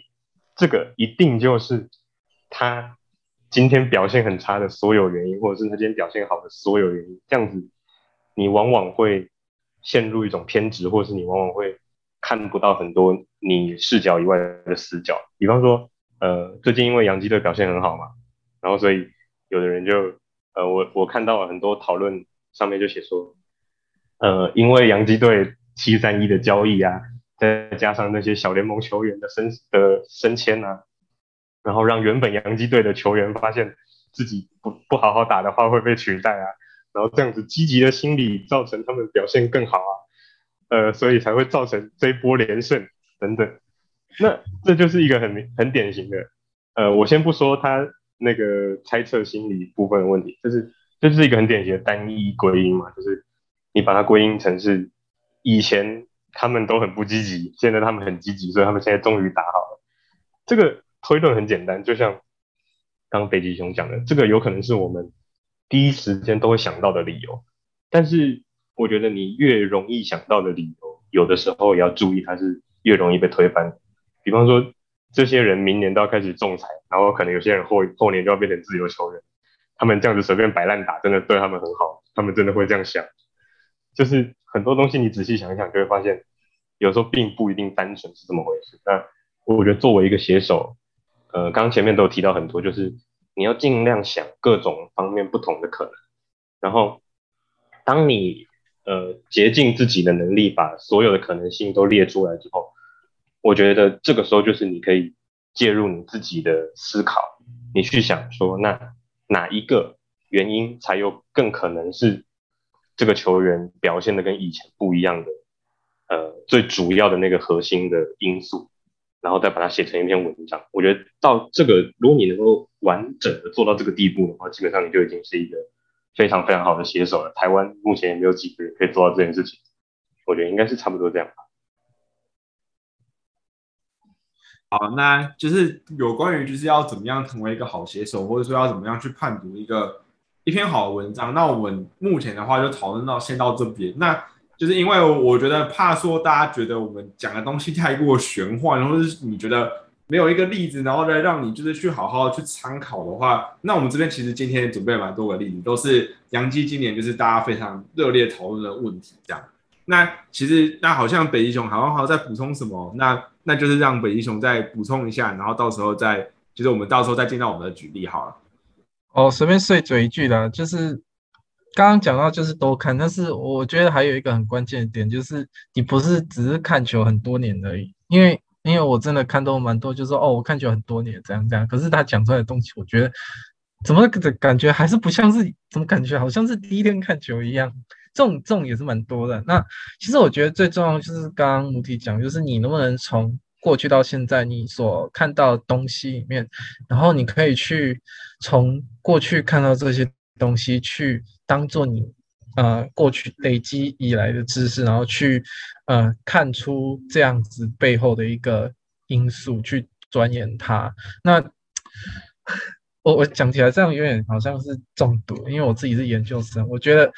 S2: 这个一定就是。他今天表现很差的所有原因，或者是他今天表现好的所有原因，这样子，你往往会陷入一种偏执，或是你往往会看不到很多你视角以外的死角。比方说，呃，最近因为洋基队表现很好嘛，然后所以有的人就，呃，我我看到了很多讨论上面就写说，呃，因为洋基队七三一的交易啊，再加上那些小联盟球员的升的升迁啊，然后让原本洋基队的球员发现自己不不好好打的话会被取代啊。然后这样子积极的心理造成他们表现更好啊，呃，所以才会造成这一波连胜等等。那这就是一个很很典型的，呃，我先不说他那个猜测心理部分的问题，就是这是一个很典型的单一归因嘛，就是你把它归因成是以前他们都很不积极，现在他们很积极，所以他们现在终于打好了。这个推论很简单，就像刚北极熊讲的，这个有可能是我们。第一时间都会想到的理由，但是我觉得你越容易想到的理由，有的时候也要注意，它是越容易被推翻。比方说，这些人明年都要开始仲裁，然后可能有些人后后年就要变成自由球员，他们这样子随便摆烂打，真的对他们很好，他们真的会这样想。就是很多东西你仔细想一想，就会发现，有时候并不一定单纯是这么回事。那我觉得作为一个写手，呃，刚刚前面都有提到很多，就是。你要尽量想各种方面不同的可能，然后当你呃竭尽自己的能力把所有的可能性都列出来之后，我觉得这个时候就是你可以介入你自己的思考，你去想说那哪一个原因才有更可能是这个球员表现的跟以前不一样的呃最主要的那个核心的因素。然后再把它写成一篇文章，我觉得到这个，如果你能够完整的做到这个地步的话，基本上你就已经是一个非常非常好的写手了。台湾目前也没有几个人可以做到这件事情，我觉得应该是差不多这样吧。
S3: 好，那就是有关于就是要怎么样成为一个好写手，或者说要怎么样去判读一个一篇好的文章。那我们目前的话就讨论到先到这边。那就是因为我觉得怕说大家觉得我们讲的东西太过玄幻，然后是你觉得没有一个例子，然后再让你就是去好好去参考的话，那我们这边其实今天准备蛮多个例子，都是杨基今年就是大家非常热烈讨论的问题。这样，那其实那好像北极熊好像好像在补充什么，那那就是让北极熊再补充一下，然后到时候再就是我们到时候再见到我们的举例好了。
S4: 哦，随便碎嘴一句啦，就是。刚刚讲到就是多看，但是我觉得还有一个很关键的点，就是你不是只是看球很多年而已，因为因为我真的看都蛮多，就是说哦，我看球很多年这样这样，可是他讲出来的东西，我觉得怎么感觉还是不像是，怎么感觉好像是第一天看球一样，这种这种也是蛮多的。那其实我觉得最重要就是刚刚母体讲，就是你能不能从过去到现在你所看到的东西里面，然后你可以去从过去看到这些东西去。当做你呃过去累积以来的知识，然后去呃看出这样子背后的一个因素，去钻研它。那我我讲起来这样有点好像是中毒，因为我自己是研究生，我觉得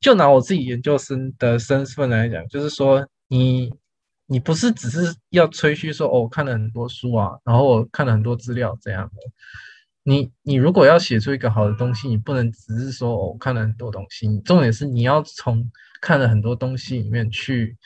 S4: 就拿我自己研究生的身份来讲，就是说你你不是只是要吹嘘说哦我看了很多书啊，然后我看了很多资料这样的。你你如果要写出一个好的东西，你不能只是说我看了很多东西，重点是你要从看了很多东西里面去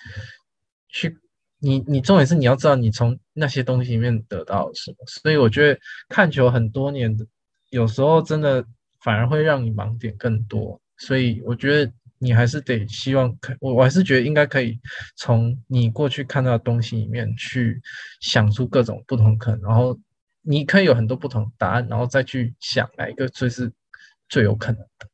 S4: 去，你你重点是你要知道你从那些东西里面得到什么。所以我觉得看球很多年的，有时候真的反而会让你盲点更多。所以我觉得你还是得希望可，我我还是觉得应该可以从你过去看到的东西里面去想出各种不同可能，然后。你可以有很多不同答案，然后再去想哪一个最是最有可能的。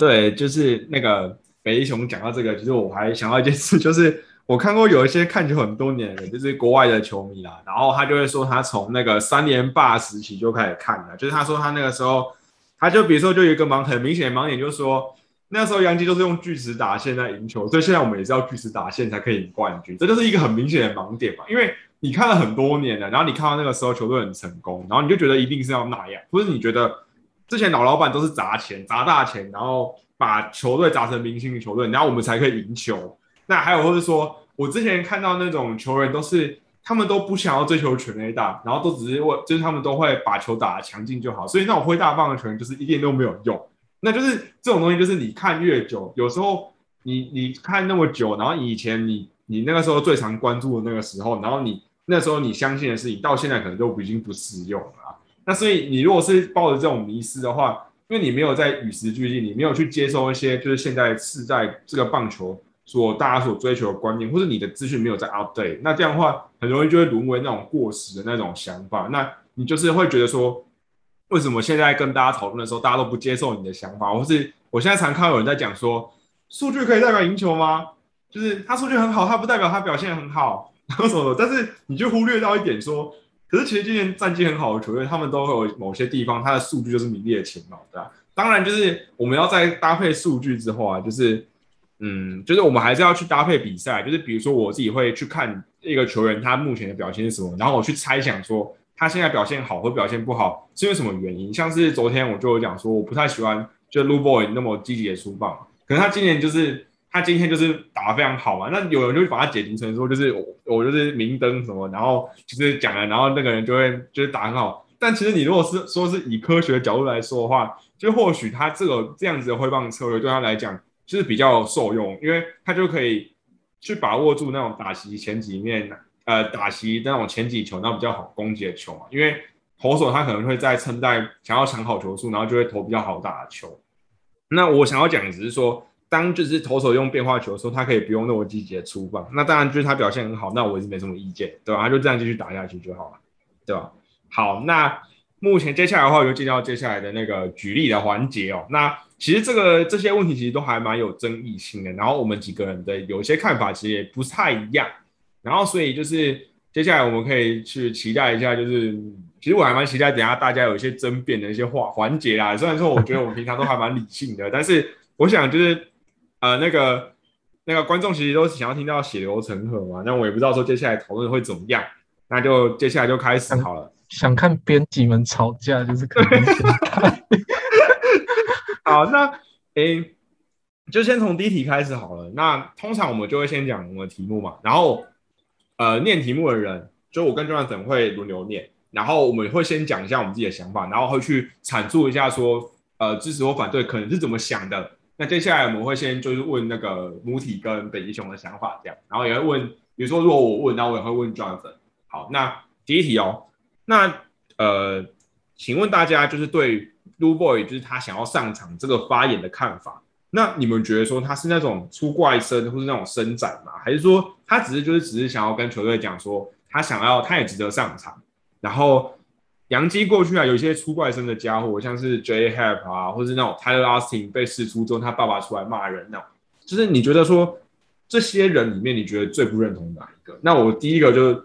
S3: 对，就是那个北一雄讲到这个，其实我还想到一件事，就是我看过有一些看球很多年的，就是国外的球迷啦，然后他就会说他从那个三连霸时期就开始看了，就是他说他那个时候，他就比如说就有一个盲很明显的盲点，就是说那时候杨基都是用巨石打线在赢球，所以现在我们也是要巨石打线才可以赢冠军，这就是一个很明显的盲点嘛，因为。你看了很多年了，然后你看到那个时候球队很成功，然后你就觉得一定是要那样，或者你觉得之前老老板都是砸钱砸大钱，然后把球队砸成明星的球队，然后我们才可以赢球。那还有或者说，我之前看到那种球员都是他们都不想要追求全 A 大，然后都只是为就是他们都会把球打的强劲就好，所以那种挥大棒的球员就是一点都没有用。那就是这种东西，就是你看越久，有时候你你看那么久，然后以前你你那个时候最常关注的那个时候，然后你那时候你相信的事情，到现在可能都已经不适用了。那所以你如果是抱着这种迷失的话，因为你没有在与时俱进，你没有去接收一些就是现在是在这个棒球所大家所追求的观念，或者你的资讯没有在 update，那这样的话很容易就会沦为那种过时的那种想法。那你就是会觉得说，为什么现在跟大家讨论的时候，大家都不接受你的想法，或是我现在常看到有人在讲说，数据可以代表赢球吗？就是他数据很好，他不代表他表现很好，然后什么？但是你就忽略到一点说。可是其实今年战绩很好的球队，他们都会有某些地方，他的数据就是名列前茅，对吧？当然，就是我们要在搭配数据之后啊，就是，嗯，就是我们还是要去搭配比赛，就是比如说我自己会去看一个球员他目前的表现是什么，然后我去猜想说他现在表现好或表现不好是因为什么原因。像是昨天我就有讲说，我不太喜欢就 Lu Boy 那么积极的出棒，可能他今年就是。他今天就是打得非常好嘛，那有人就会把他解读成说，就是我我就是明灯什么，然后就是讲了，然后那个人就会就是打很好。但其实你如果是说是以科学的角度来说的话，就或许他这个这样子的挥棒策略对他来讲就是比较受用，因为他就可以去把握住那种打席前几面，呃，打席那种前几球那比较好攻击的球嘛。因为投手他可能会在撑在想要抢好球数，然后就会投比较好打的球。那我想要讲的只是说。当就是投手用变化球的时候，他可以不用那么积极的出棒，那当然就是他表现很好，那我也是没什么意见，对吧？他就这样继续打下去就好了，对吧？好，那目前接下来的话，我就进到接下来的那个举例的环节哦。那其实这个这些问题其实都还蛮有争议性的，然后我们几个人的有些看法其实也不太一样，然后所以就是接下来我们可以去期待一下，就是其实我还蛮期待等下大家有一些争辩的一些话环节啦。虽然说我觉得我们平常都还蛮理性的，但是我想就是。呃，那个那个观众其实都是想要听到血流成河嘛，那我也不知道说接下来讨论会怎么样，那就接下来就开始好了。
S4: 想看编辑们吵架就是可以。
S3: 好，那诶，就先从第一题开始好了。那通常我们就会先讲我们的题目嘛，然后呃念题目的人，就我跟 Jonathan 会轮流念，然后我们会先讲一下我们自己的想法，然后会去阐述一下说呃支持或反对可能是怎么想的。那接下来我们会先就是问那个母体跟北极熊的想法，这样，然后也会问，比如说如果我问，那我也会问 Jonathan。好，那第一题哦，那呃，请问大家就是对 Lu Boy 就是他想要上场这个发言的看法，那你们觉得说他是那种出怪声或是那种伸展吗？还是说他只是就是只是想要跟球队讲说他想要他也值得上场，然后？杨基过去啊，有一些出怪声的家伙，像是 J. h a p 啊，或是那种 Tyler Austin 被释出之后，他爸爸出来骂人那种。就是你觉得说这些人里面，你觉得最不认同哪一个？那我第一个就是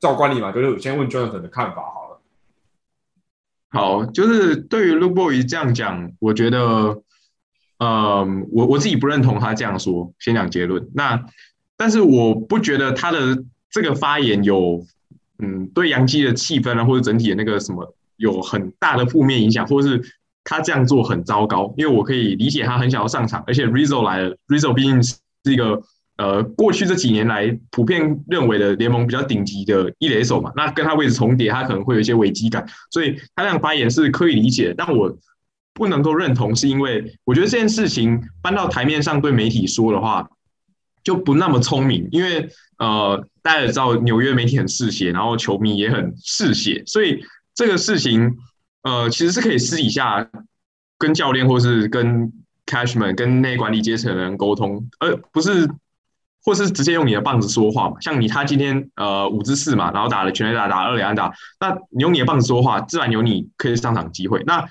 S3: 照惯例嘛，就是先问 Jonathan 的看法好了。
S1: 好，就是对于 Lu Boy 这样讲，我觉得，呃，我我自己不认同他这样说。先讲结论。那但是我不觉得他的这个发言有。嗯，对杨基的气氛啊，或者整体的那个什么有很大的负面影响，或者是他这样做很糟糕。因为我可以理解他很想要上场，而且 Rizzo 来了，Rizzo 毕竟是一个呃过去这几年来普遍认为的联盟比较顶级的一垒手嘛，那跟他位置重叠，他可能会有一些危机感，所以他这样发言是可以理解。但我不能够认同，是因为我觉得这件事情搬到台面上对媒体说的话。就不那么聪明，因为呃，大家也知道纽约媒体很嗜血，然后球迷也很嗜血，所以这个事情呃，其实是可以私底下跟教练或是跟 Cashman 跟内管理阶层的人沟通，而不是或是直接用你的棒子说话嘛。像你他今天呃五支四嘛，然后打了全垒打，打二垒安打，那你用你的棒子说话，自然有你可以上场机会。那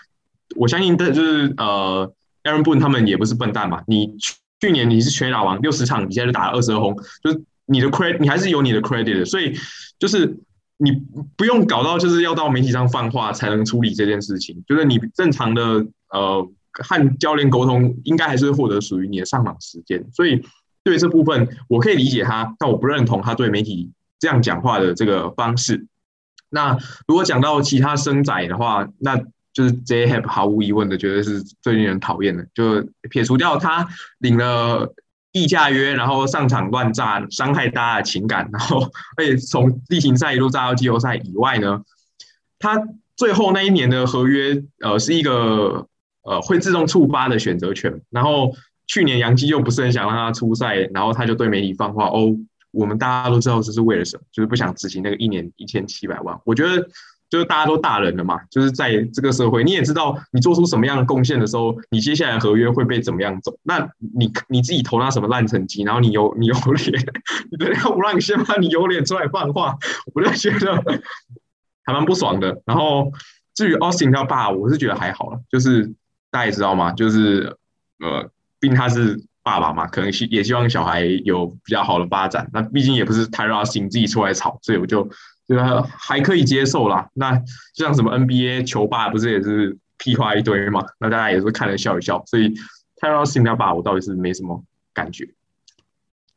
S1: 我相信的就是呃，Aaron Boone 他们也不是笨蛋嘛，你。去年你是全打王六十场，你现在就打了二十二轰，就是你的 credit，你还是有你的 credit 的，所以就是你不用搞到就是要到媒体上放话才能处理这件事情，就是你正常的呃和教练沟通，应该还是获得属于你的上场时间。所以对这部分我可以理解他，但我不认同他对媒体这样讲话的这个方式。那如果讲到其他生仔的话，那。就是 J h a p 毫无疑问的，觉得是最令人讨厌的。就撇除掉他领了溢价约，然后上场乱炸，伤害大家的情感，然后而且从例行赛一路炸到季后赛以外呢，他最后那一年的合约，呃，是一个呃会自动触发的选择权。然后去年杨基又不是很想让他出赛，然后他就对媒体放话哦，我们大家都知道这是为了什么，就是不想执行那个一年一千七百万。我觉得。就是大家都大人了嘛，就是在这个社会，你也知道你做出什么样的贡献的时候，你接下来合约会被怎么样走。那你你自己投那什么烂成绩，然后你有你有脸，你等下我让你先把你有脸出来放话，我就觉得还蛮不爽的。然后至于 Austin 他爸，我是觉得还好了，就是大家也知道嘛，就是呃，毕竟他是爸爸嘛，可能希也希望小孩有比较好的发展。那毕竟也不是 t y r a 自己出来吵，所以我就。对啊，还可以接受啦。那像什么 NBA 球霸不是也是屁话一堆嘛？那大家也是看了笑一笑。所以 t y r o s i n 爸我倒是没什么感觉。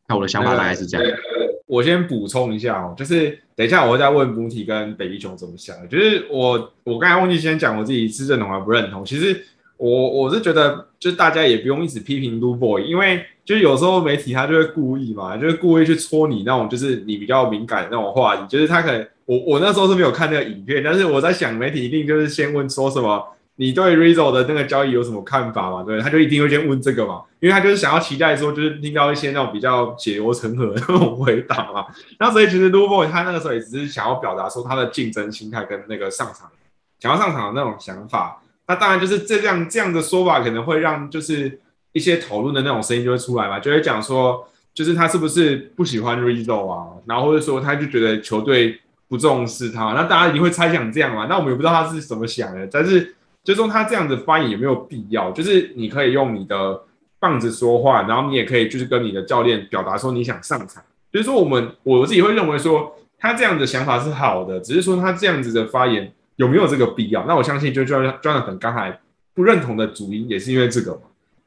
S1: 那我的想法大概是这样。
S3: 我先补充一下哦，就是等一下我会再问母体跟北极熊怎么想。就是我我刚才忘记先讲我自己是认同还不认同。其实我我是觉得，就大家也不用一直批评 Lu Boy，因为就是有时候媒体他就会故意嘛，就是故意去戳你那种，就是你比较敏感的那种话题。就是他可能我我那时候是没有看那个影片，但是我在想，媒体一定就是先问说什么，你对 Rizzo 的那个交易有什么看法嘛？对，他就一定会先问这个嘛，因为他就是想要期待说，就是听到一些那种比较解忧成河的那种回答嘛。那所以其实 Lu Boy 他那个时候也只是想要表达说他的竞争心态跟那个上场想要上场的那种想法。那当然就是这样这样的说法可能会让就是。一些讨论的那种声音就会出来嘛，就会讲说，就是他是不是不喜欢 Rizzo 啊，然后或者说他就觉得球队不重视他，那大家一定会猜想这样嘛，那我们也不知道他是怎么想的，但是就说他这样子发言有没有必要？就是你可以用你的棒子说话，然后你也可以就是跟你的教练表达说你想上场，就是说我们我自己会认为说他这样的想法是好的，只是说他这样子的发言有没有这个必要？那我相信就 Jonathan 刚才不认同的主因也是因为这个嘛。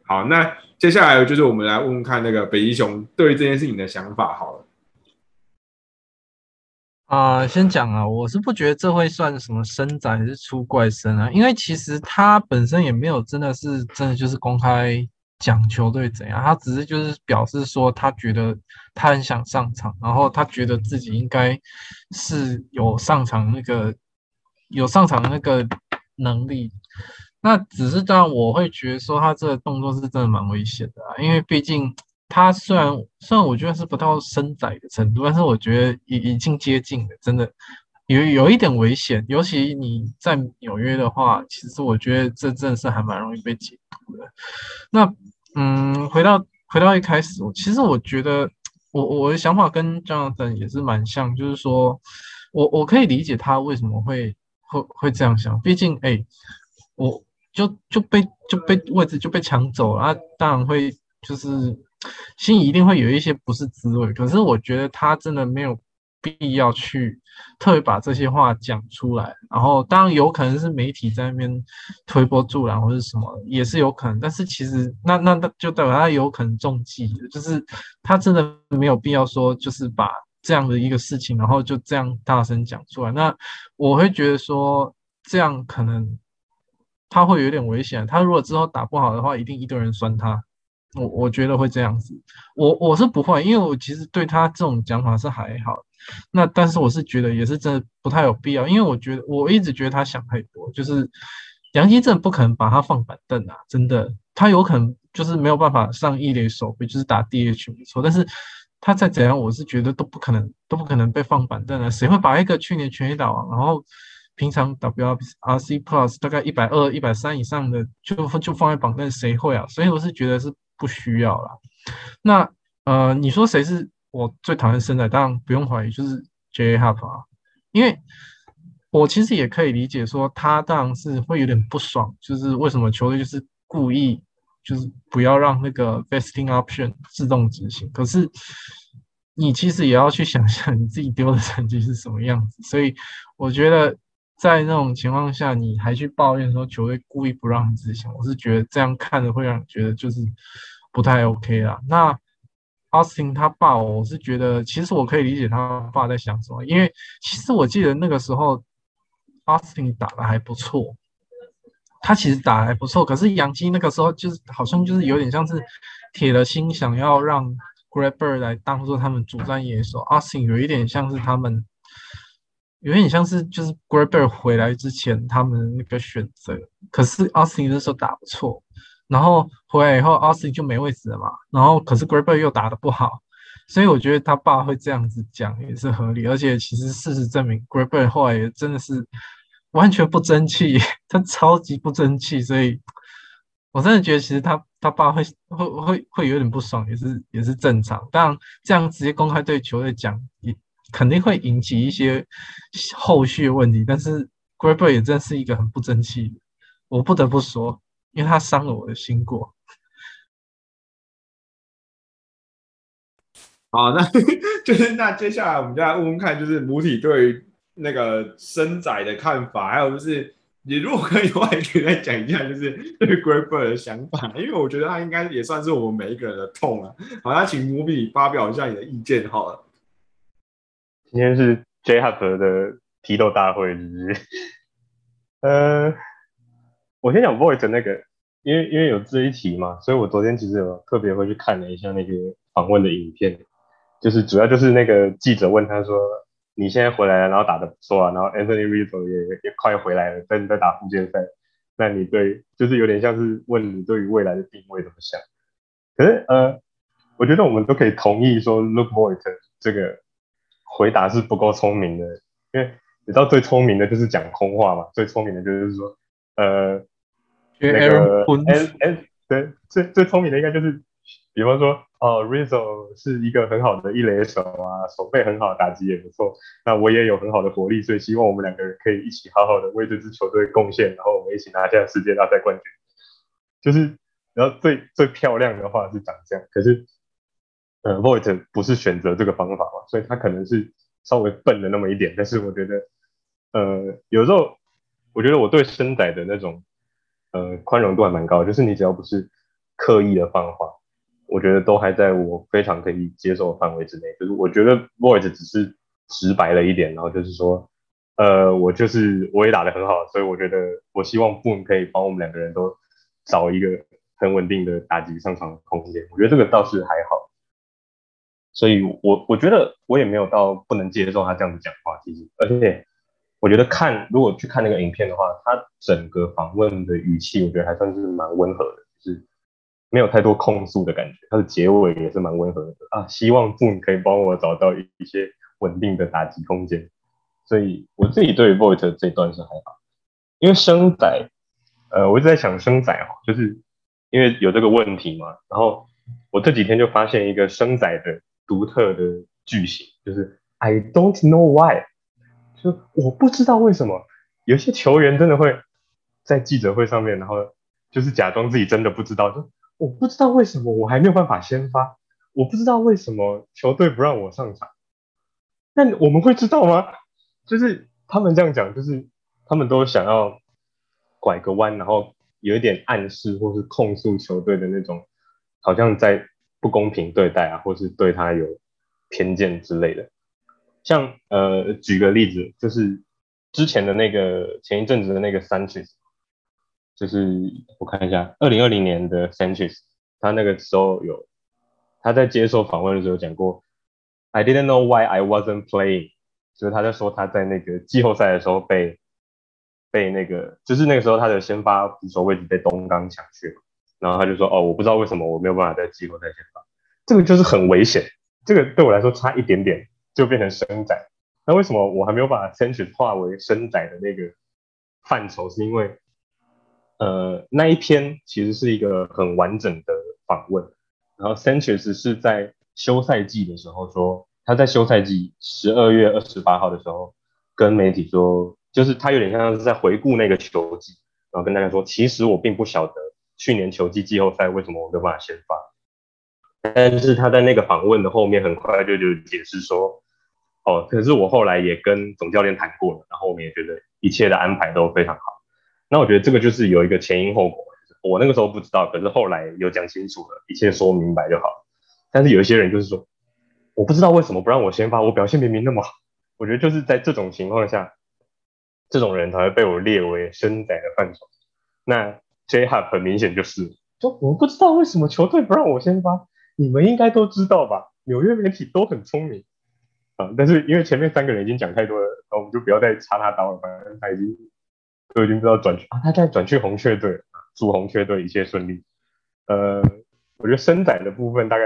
S3: 好，那接下来就是我们来问问看那个北极熊对于这件事情的想法。好了，
S4: 啊，先讲啊，我是不觉得这会算什么生仔还是出怪声啊，因为其实他本身也没有真的是真的就是公开讲球队怎样，他只是就是表示说他觉得他很想上场，然后他觉得自己应该是有上场那个有上场的那个能力。那只是这样，我会觉得说他这个动作是真的蛮危险的啊，因为毕竟他虽然虽然我觉得是不到身载的程度，但是我觉得已已经接近了，真的有有一点危险。尤其你在纽约的话，其实我觉得这真的是还蛮容易被解读的。那嗯，回到回到一开始，我其实我觉得我我的想法跟 Jonathan 也是蛮像，就是说我我可以理解他为什么会会会这样想，毕竟哎我。就就被就被位置就被抢走了，当然会就是心里一定会有一些不是滋味。可是我觉得他真的没有必要去特别把这些话讲出来。然后当然有可能是媒体在那边推波助澜或者什么，也是有可能。但是其实那那那就代表他有可能中计，就是他真的没有必要说就是把这样的一个事情，然后就这样大声讲出来。那我会觉得说这样可能。他会有点危险。他如果之后打不好的话，一定一堆人酸他。我我觉得会这样子。我我是不会，因为我其实对他这种讲法是还好。那但是我是觉得也是真的不太有必要，因为我觉得我一直觉得他想太多。就是杨基正不可能把他放板凳啊，真的。他有可能就是没有办法上一垒手，就是打 DH 没错。但是他再怎样，我是觉得都不可能都不可能被放板凳啊。谁会把一个去年全垒打王，然后？平常 WRC Plus 大概一百二、一百三以上的，就就放在榜单，谁会啊？所以我是觉得是不需要啦。那呃，你说谁是我最讨厌生仔？当然不用怀疑，就是 J. h a p 啊。因为我其实也可以理解说，他当然是会有点不爽，就是为什么球队就是故意就是不要让那个 Vesting Option 自动执行。可是你其实也要去想象你自己丢的成绩是什么样子，所以我觉得。在那种情况下，你还去抱怨说球队故意不让你执行，我是觉得这样看着会让你觉得就是不太 OK 啦。那 Austin 他爸，我是觉得其实我可以理解他爸在想什么，因为其实我记得那个时候 Austin 打的还不错，他其实打还不错，可是杨基那个时候就是好像就是有点像是铁了心想要让 Grabber 来当做他们主战野手，Austin 有一点像是他们。有点像是就是 g r a b e r 回来之前他们那个选择，可是 Austin 那时候打不错，然后回来以后 Austin 就没位置了嘛，然后可是 g r a b e r 又打得不好，所以我觉得他爸会这样子讲也是合理，而且其实事实证明 g r a b e r 后来也真的是完全不争气，他超级不争气，所以我真的觉得其实他他爸会会会会有点不爽，也是也是正常，当然这样直接公开对球队讲也。肯定会引起一些后续问题，但是 g r a b e r 也真是一个很不争气，我不得不说，因为他伤了我的心过。
S3: 好，那 就是那接下来我们就来问问看，就是母体对那个生仔的看法，还有就是你如果可以的话，也可以再讲一下，就是对 g r a b e r 的想法，因为我觉得他应该也算是我们每一个人的痛啊。好，那请母体发表一下你的意见好了。
S2: 今天是 J Hub 的批斗大会，是不是？呃，我先讲 Voice 那个，因为因为有这一题嘛，所以我昨天其实有特别会去看了一下那个访问的影片，就是主要就是那个记者问他说：“你现在回来了，然后打的不错啊，然后 Anthony Rizzo 也也快回来了，在在打附件赛，那你对就是有点像是问你对于未来的定位怎么想？可是呃，我觉得我们都可以同意说，Look Voice 这个。回答是不够聪明的，因为你知道最聪明的就是讲空话嘛，最聪明的就是说，呃，那个 N N 对，最最聪明的应该就是，比方说，哦，Rizzo 是一个很好的一垒手啊，手背很好，打击也不错，那我也有很好的活力，所以希望我们两个人可以一起好好的为这支球队贡献，然后我们一起拿下世界大赛冠军。就是，然后最最漂亮的话是长这样，可是。呃，Void 不是选择这个方法嘛，所以他可能是稍微笨了那么一点。但是我觉得，呃，有时候我觉得我对生仔的那种呃宽容度还蛮高，就是你只要不是刻意的放话，我觉得都还在我非常可以接受的范围之内。就是我觉得 Voice 只是直白了一点，然后就是说，呃，我就是我也打得很好，所以我觉得我希望 Boom 可以帮我们两个人都找一个很稳定的打击上场空间。我觉得这个倒是还好。所以，我我觉得我也没有到不能接受他这样子讲话，其实，而且我觉得看如果去看那个影片的话，他整个访问的语气，我觉得还算是蛮温和的，就是没有太多控诉的感觉。它的结尾也是蛮温和的啊，希望父母可以帮我找到一些稳定的打击空间。所以我自己对 Voight 这段是还好，因为生仔，呃，我一直在想生仔哈，就是因为有这个问题嘛，然后我这几天就发现一个生仔的。独特的句型就是 I don't know why，就我不知道为什么有些球员真的会在记者会上面，然后就是假装自己真的不知道，就我不知道为什么我还没有办法先发，我不知道为什么球队不让我上场，那我们会知道吗？就是他们这样讲，就是他们都想要拐个弯，然后有一点暗示或是控诉球队的那种，好像在。不公平对待啊，或是对他有偏见之类的。像呃，举个例子，就是之前的那个前一阵子的那个 Sanchez，就是我看一下，二零二零年的 Sanchez，他那个时候有他在接受访问的时候讲过，I didn't know why I wasn't playing，就是他在说他在那个季后赛的时候被被那个，就是那个时候他的先发捕手位置被东刚抢去了。然后他就说：“哦，我不知道为什么我没有办法在季后赛先发，这个就是很危险。这个对我来说差一点点就变成生仔。那为什么我还没有把 Sanchez 化为生仔的那个范畴？是因为，呃，那一篇其实是一个很完整的访问。然后 Sanchez 是在休赛季的时候说，他在休赛季十二月二十八号的时候跟媒体说，就是他有点像是在回顾那个球季，然后跟大家说，其实我并不晓得。”去年球季季后赛为什么我没有办法先发？但是他在那个访问的后面很快就就解释说，哦，可是我后来也跟总教练谈过了，然后我们也觉得一切的安排都非常好。那我觉得这个就是有一个前因后果，我那个时候不知道，可是后来有讲清楚了，一切说明白就好。但是有一些人就是说，我不知道为什么不让我先发，我表现明明那么好。我觉得就是在这种情况下，这种人才会被我列为生仔的范畴。那。J Hub 很明显就是，就我不知道为什么球队不让我先发，你们应该都知道吧？纽约媒体都很聪明啊，但是因为前面三个人已经讲太多了，我们就不要再插他刀了，反正他已经都已经不知道转去啊，他在转去红雀队，祝红雀队一切顺利。呃，我觉得生仔的部分大概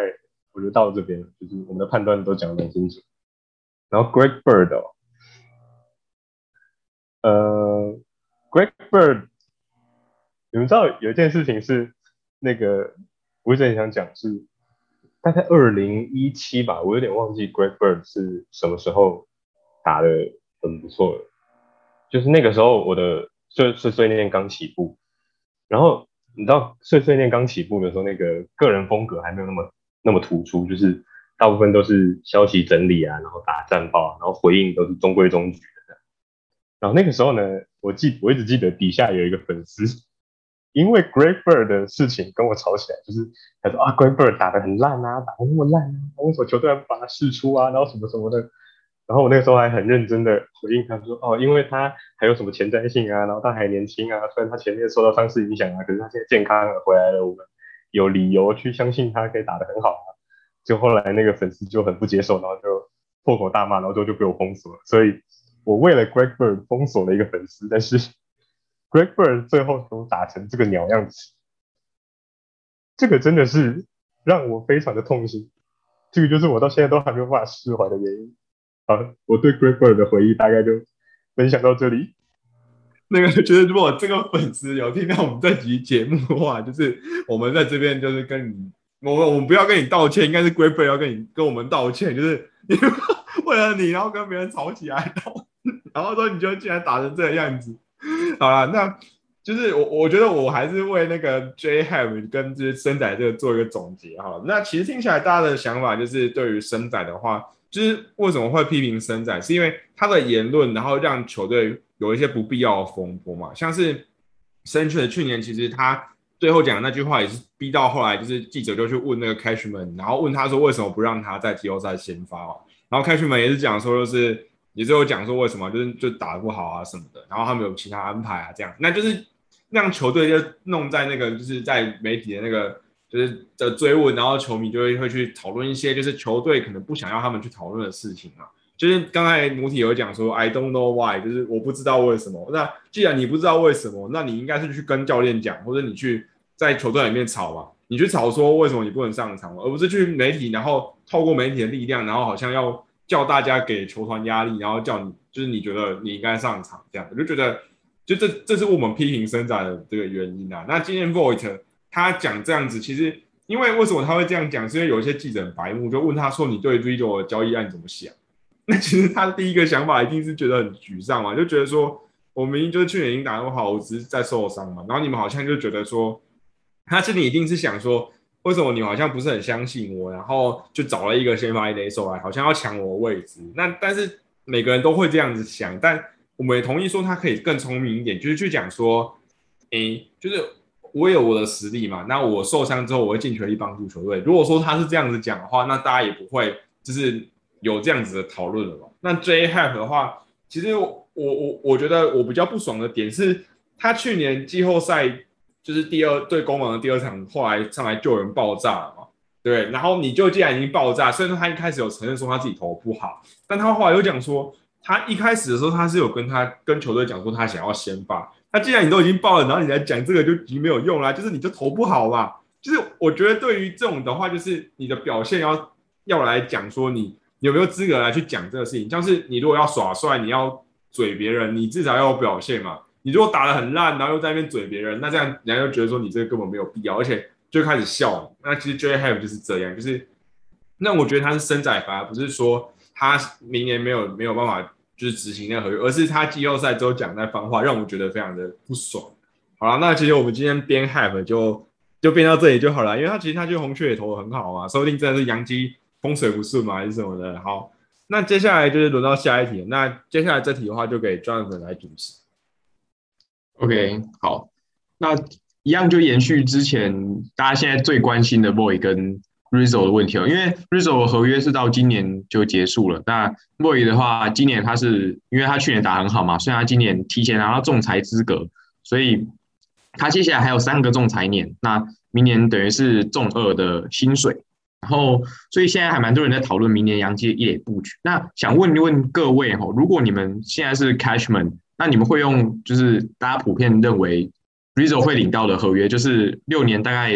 S2: 我觉得到这边，就是我们的判断都讲得很清楚。然后 Greg Bird 哦，呃，Greg Bird，你们知道有一件事情是那个我一直很想讲是。大概二零一七吧，我有点忘记 Greg Bird 是什么时候打的很不错的，就是那个时候我的碎碎碎念刚起步，然后你知道碎碎念刚起步的时候，那个个人风格还没有那么那么突出，就是大部分都是消息整理啊，然后打战报，然后回应都是中规中矩的。然后那个时候呢，我记我一直记得底下有一个粉丝。因为 Great Bird 的事情跟我吵起来，就是他说啊 Great Bird 打得很烂啊，打得那么烂啊，为什么球队不把他释出啊？然后什么什么的。然后我那个时候还很认真的回应他说，哦，因为他还有什么前瞻性啊，然后他还年轻啊，虽然他前面受到伤势影响啊，可是他现在健康了回来了，我们有理由去相信他可以打得很好啊。就后来那个粉丝就很不接受，然后就破口大骂，然后之后就被我封锁了。所以我为了 Greg Bird 封锁了一个粉丝，但是。Greg Bird 最后都打成这个鸟样子，这个真的是让我非常的痛心。这个就是我到现在都还没有办法释怀的原因。好，我对 Greg o r 的回忆大概就分享到这里。
S3: 那个觉得如果这个粉丝有听到我们这集节目的话，就是我们在这边就是跟你，我我们不要跟你道歉，应该是 Greg o r 要跟你跟我们道歉，就是 为了你然后跟别人吵起来，然后说你就竟然打成这个样子。好了，那就是我我觉得我还是为那个 J Have 跟这些生仔这个做一个总结哈。那其实听起来大家的想法就是，对于生仔的话，就是为什么会批评生仔，是因为他的言论，然后让球队有一些不必要的风波嘛。像是申铉去年，其实他最后讲的那句话也是逼到后来，就是记者就去问那个 Cashman，然后问他说为什么不让他在季后赛先发哦。然后 Cashman 也是讲说，就是。也是有讲说为什么就是就打得不好啊什么的，然后他们有其他安排啊这样，那就是让球队就弄在那个就是在媒体的那个就是的追问，然后球迷就会会去讨论一些就是球队可能不想要他们去讨论的事情啊。就是刚才母体有讲说 I don't know why，就是我不知道为什么。那既然你不知道为什么，那你应该是去跟教练讲，或者你去在球队里面吵嘛，你去吵说为什么你不能上场，而不是去媒体，然后透过媒体的力量，然后好像要。叫大家给球团压力，然后叫你就是你觉得你应该上场这样，我就觉得就这这是我们批评生仔的这个原因啊。那今天 Voigt 他讲这样子，其实因为为什么他会这样讲？是因为有一些记者很白目，就问他说：“你对 Rido 的交易案怎么想？” 那其实他第一个想法一定是觉得很沮丧嘛，就觉得说我明明就是去年已经打那么好，我只是在受伤嘛。然后你们好像就觉得说，他心里一定是想说。为什么你好像不是很相信我，然后就找了一个先发一垒手来，好像要抢我的位置？那但是每个人都会这样子想，但我们也同意说他可以更聪明一点，就是去讲说，诶，就是我有我的实力嘛，那我受伤之后我会尽全力帮助球队。如果说他是这样子讲的话，那大家也不会就是有这样子的讨论了嘛。那 J Hap 的话，其实我我我觉得我比较不爽的点是，他去年季后赛。就是第二对攻王的第二场，后来上来救人爆炸了嘛，对。然后你就既然已经爆炸，虽然说他一开始有承认说他自己投不好，但他后来又讲说，他一开始的时候他是有跟他跟球队讲说他想要先发。那既然你都已经爆了，然后你来讲这个就已经没有用啦，就是你就投不好嘛。就是我觉得对于这种的话，就是你的表现要要来讲说你有没有资格来去讲这个事情。像是你如果要耍帅，你要嘴别人，你至少要有表现嘛。你如果打的很烂，然后又在那边嘴别人，那这样人家就觉得说你这个根本没有必要，而且就开始笑。那其实 J Have 就是这样，就是那我觉得他是生仔法，不是说他明年没有没有办法就是执行那个合约，而是他季后赛之后讲那番话，让我们觉得非常的不爽。好了，那其实我们今天编 Have 就就编到这里就好了，因为他其实他去红雀也投的很好嘛，说不定真的是杨基风水不顺嘛，还是什么的。好，那接下来就是轮到下一题，那接下来这题的话就给钻粉来主持。
S1: OK，好，那一样就延续之前大家现在最关心的 Boy 跟 Rizzo 的问题哦，因为 Rizzo 合约是到今年就结束了。那莫伊的话，今年他是因为他去年打很好嘛，所以他今年提前拿到仲裁资格，所以他接下来还有三个仲裁年。那明年等于是中二的薪水。然后，所以现在还蛮多人在讨论明年洋基的一垒布局。那想问一问各位哈，如果你们现在是 Cashman，那你们会用就是大家普遍认为 Rizzo 会领到的合约，就是六年大概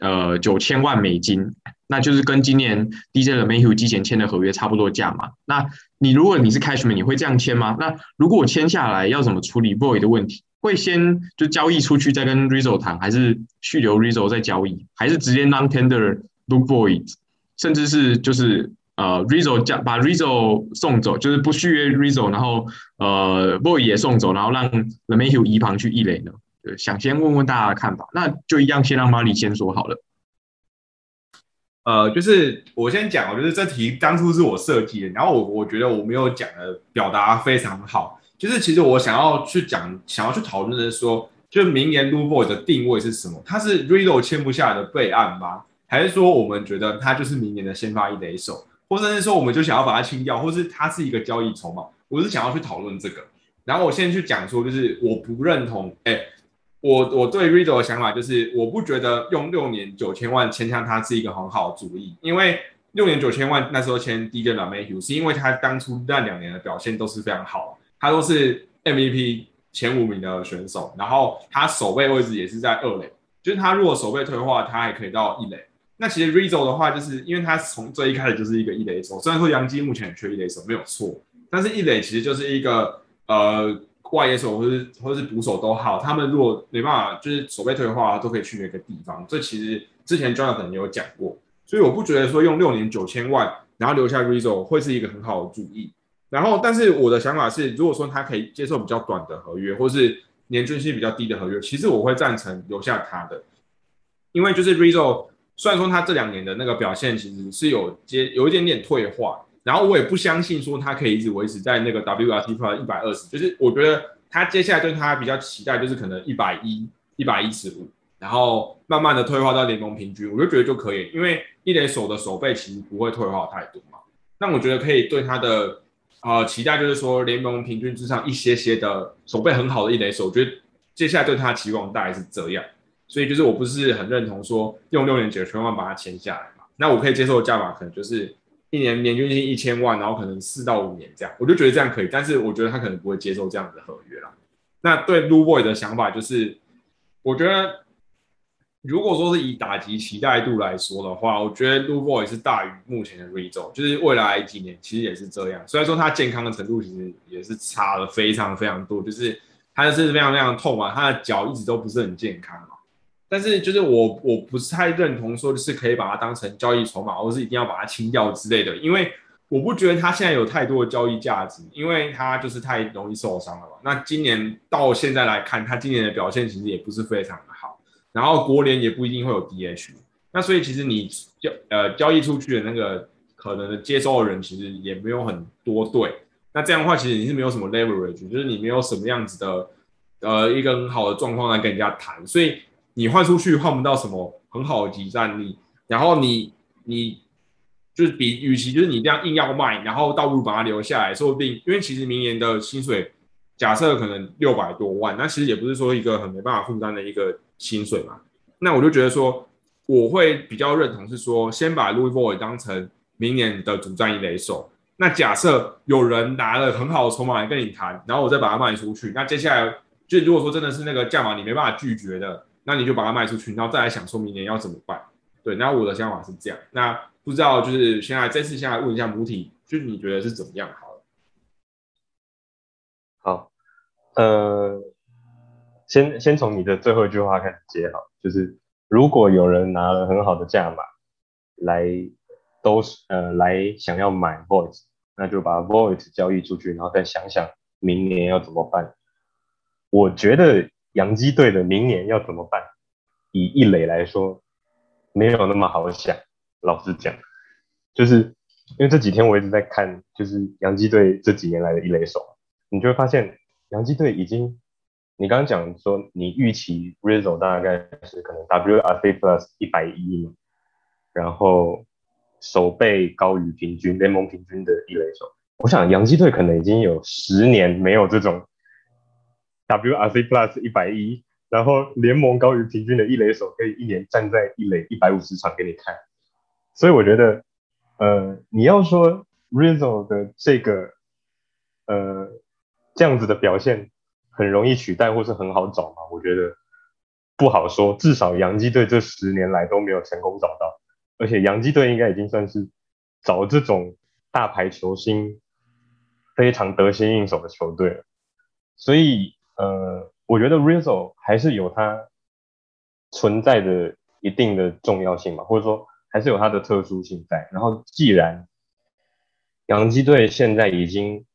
S1: 呃九千万美金，那就是跟今年 DJ 的 Mayhew 之前签的合约差不多价嘛？那你如果你是 Cashman，你会这样签吗？那如果我签下来要怎么处理 Boy 的问题？会先就交易出去再跟 Rizzo 谈，还是续留 Rizzo 再交易，还是直接 non tender？Luke Boyd，甚至是就是呃，Rizzo 将把 Rizzo 送走，就是不续约 Rizzo，然后呃，Boyd 也送走，然后让 l e m a y h u 移旁去一垒呢？对想先问问大家的看法，那就一样先让马里先说好了。
S3: 呃，就是我先讲，我觉得这题当初是我设计的，然后我我觉得我没有讲的表达非常好，就是其实我想要去讲，想要去讨论的是说，就明年 Luke Boyd 的定位是什么？他是 Rizzo 签不下来的备案吗？还是说我们觉得他就是明年的先发一垒手，或者是说我们就想要把它清掉，或是他是一个交易筹码？我是想要去讨论这个。然后我现在去讲说，就是我不认同，哎，我我对 Rizzo 的想法就是，我不觉得用六年九千万签下他是一个很好的主意，因为六年九千万那时候签 DJ l a m a y h u 是因为他当初那两年的表现都是非常好，他都是 MVP 前五名的选手，然后他守备位置也是在二垒，就是他如果守备退化，他还可以到一垒。那其实 Rizzo 的话，就是因为他从最一开始就是一个一垒手，虽然说杨基目前缺一垒手没有错，但是一垒其实就是一个呃外野手或是或者是捕手都好，他们如果没办法就是守备退化，都可以去那个地方。这其实之前 Jonathan 也有讲过，所以我不觉得说用六年九千万然后留下 Rizzo 会是一个很好的主意。然后，但是我的想法是，如果说他可以接受比较短的合约，或是年均薪比较低的合约，其实我会赞成留下他的，因为就是 Rizzo。虽然说他这两年的那个表现其实是有接有一点点退化，然后我也不相信说他可以一直维持在那个 WRC plus 一百二十，就是我觉得他接下来对他比较期待就是可能一百一、一百一十五，然后慢慢的退化到联盟平均，我就觉得就可以，因为一垒手的手背其实不会退化太多嘛。那我觉得可以对他的呃期待就是说联盟平均之上一些些的手背很好的一垒手，我觉得接下来对他期望大概是这样。所以就是我不是很认同说用六年级的千万把它签下来嘛，那我可以接受的价码可能就是一年年均薪一千万，然后可能四到五年这样，我就觉得这样可以。但是我觉得他可能不会接受这样的合约啦。那对 Lu Boy 的想法就是，我觉得如果说是以打击期待度来说的话，我觉得 Lu Boy 是大于目前的 Rizzo，就是未来几年其实也是这样。虽然说他健康的程度其实也是差了非常非常多，就是他是非常非常痛嘛，他的脚一直都不是很健康。但是就是我我不是太认同说的是可以把它当成交易筹码，或是一定要把它清掉之类的，因为我不觉得他现在有太多的交易价值，因为他就是太容易受伤了嘛。那今年到现在来看，他今年的表现其实也不是非常的好，然后国联也不一定会有 DH，那所以其实你交呃交易出去的那个可能的接收的人其实也没有很多对，那这样的话其实你是没有什么 leverage，就是你没有什么样子的呃一个很好的状况来跟人家谈，所以。你换出去换不到什么很好的集战力，然后你你就是比与其就是你这样硬要卖，然后倒不如把它留下来，说不定因为其实明年的薪水假设可能六百多万，那其实也不是说一个很没办法负担的一个薪水嘛。那我就觉得说，我会比较认同是说，先把 Louis Boy 当成明年的主战一垒手。那假设有人拿了很好的筹码来跟你谈，然后我再把它卖出去，那接下来就如果说真的是那个价码你没办法拒绝的。那你就把它卖出去，然后再来想说明年要怎么办。对，那我的想法是这样。那不知道就是现在这次先来问一下母体，就是你觉得是怎么样？好了，
S2: 好，呃，先先从你的最后一句话开始接好，就是如果有人拿了很好的价码来都是呃来想要买 Voice，那就把 Voice 交易出去，然后再想想明年要怎么办。我觉得。洋基队的明年要怎么办？以一垒来说，没有那么好想。老实讲，就是因为这几天我一直在看，就是洋基队这几年来的一垒手，你就会发现，洋基队已经，你刚刚讲说，你预期 Rizzo 大概是可能 WRC plus 一百一嘛，然后手背高于平均联盟平均的一垒手，我想洋基队可能已经有十年没有这种。WRC Plus 一百一，然后联盟高于平均的一垒手可以一年站在一垒一百五十场给你看，所以我觉得，呃，你要说 Rizzo 的这个，呃，这样子的表现很容易取代或是很好找吗？我觉得不好说。至少洋基队这十年来都没有成功找到，而且洋基队应该已经算是找这种大牌球星非常得心应手的球队了。所以，呃，我觉得 Rizzo 还是有他存在的一定的重要性嘛，或者说还是有它的特殊性在。然后，既然洋基队现在已经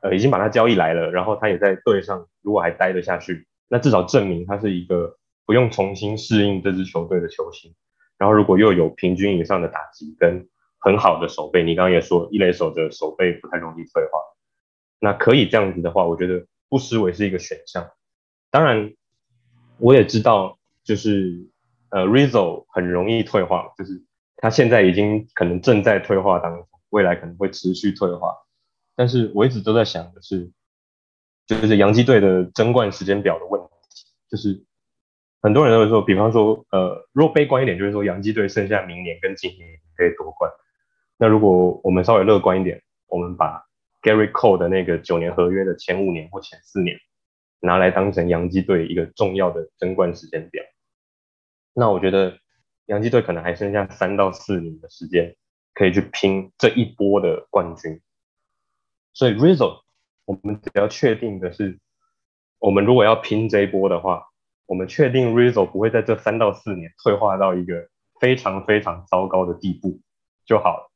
S2: 呃已经把他交易来了，然后他也在队上，如果还待得下去，那至少证明他是一个不用重新适应这支球队的球星。然后，如果又有平均以上的打击跟很好的手背，你刚刚也说一垒手的手背不太容易退化，那可以这样子的话，我觉得不失为是一个选项。当然，我也知道，就是呃，Rizzo 很容易退化，就是他现在已经可能正在退化当中，未来可能会持续退化。但是我一直都在想的是，就是洋基队的争冠时间表的问题，就是很多人都会说，比方说，呃，如果悲观一点，就是说洋基队剩下明年跟今年可以夺冠。那如果我们稍微乐观一点，我们把 Gary Cole 的那个九年合约的前五年或前四年。拿来当成洋基队一个重要的争冠时间表，那我觉得洋基队可能还剩下三到四年的时间可以去拼这一波的冠军。所以 Rizzo，我们只要确定的是，我们如果要拼这一波的话，我们确定 Rizzo 不会在这三到四年退化到一个非常非常糟糕的地步就好了。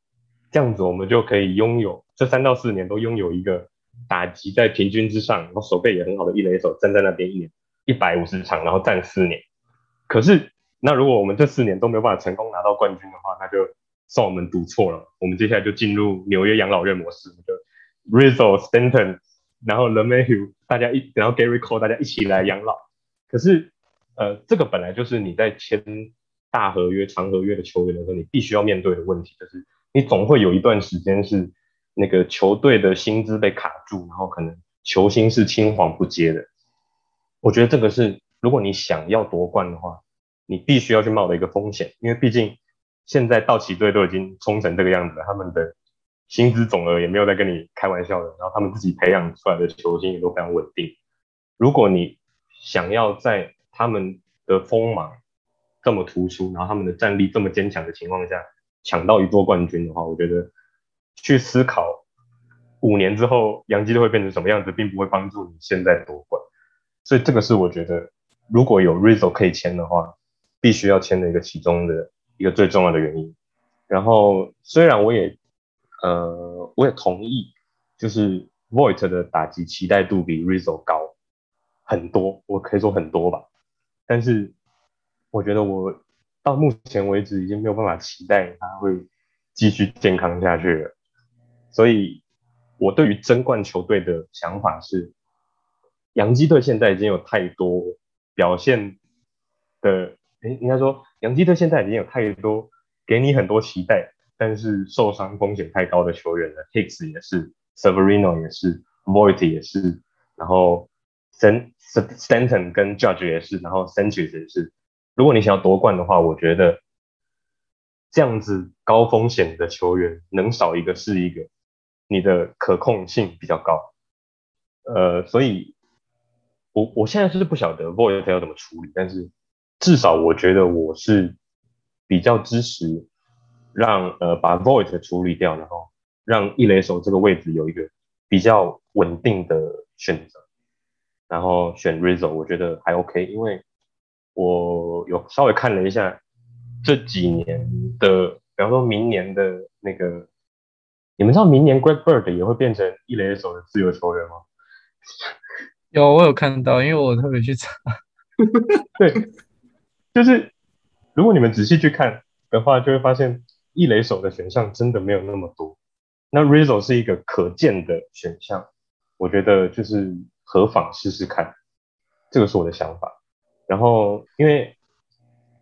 S2: 这样子我们就可以拥有这三到四年都拥有一个。打击在平均之上，然后手背也很好的一垒手站在那边一年一百五十场，然后站四年。可是，那如果我们这四年都没有办法成功拿到冠军的话，那就算我们赌错了。我们接下来就进入纽约养老院模式，就 Rizzo Stanton，然后 LeMahieu，大家一然后 Gary Cole，大家一起来养老。可是，呃，这个本来就是你在签大合约、长合约的球员的时候，你必须要面对的问题，就是你总会有一段时间是。那个球队的薪资被卡住，然后可能球星是青黄不接的。我觉得这个是，如果你想要夺冠的话，你必须要去冒的一个风险。因为毕竟现在道奇队都已经冲成这个样子了，他们的薪资总额也没有在跟你开玩笑的。然后他们自己培养出来的球星也都非常稳定。如果你想要在他们的锋芒这么突出，然后他们的战力这么坚强的情况下抢到一座冠军的话，我觉得。去思考五年之后杨基队会变成什么样子，并不会帮助你现在夺冠。所以这个是我觉得如果有 Rizzo 可以签的话，必须要签的一个其中的一个最重要的原因。然后虽然我也呃我也同意，就是 Voit 的打击期待度比 Rizzo 高很多，我可以说很多吧。但是我觉得我到目前为止已经没有办法期待他会继续健康下去了。所以，我对于争冠球队的想法是，洋基队现在已经有太多表现的，哎，应该说，洋基队现在已经有太多给你很多期待，但是受伤风险太高的球员了。Hicks 也是，Severino 也是，Voit 也是，然后 St Stanton 跟 Judge 也是，然后 Sanchez 也是。如果你想要夺冠的话，我觉得这样子高风险的球员能少一个是一个。你的可控性比较高，呃，所以，我我现在是不晓得 Void 要怎么处理，但是至少我觉得我是比较支持让呃把 Void 处理掉，然后让一垒手这个位置有一个比较稳定的选择，然后选 Rizzo，我觉得还 OK，因为我有稍微看了一下这几年的，比方说明年的那个。你们知道明年 Greg Bird 也会变成一垒手的自由球员吗？
S4: 有，我有看到，因为我特别去查。
S2: 对，就是如果你们仔细去看的话，就会发现一垒手的选项真的没有那么多。那 Rizzo 是一个可见的选项，我觉得就是何妨试试看，这个是我的想法。然后，因为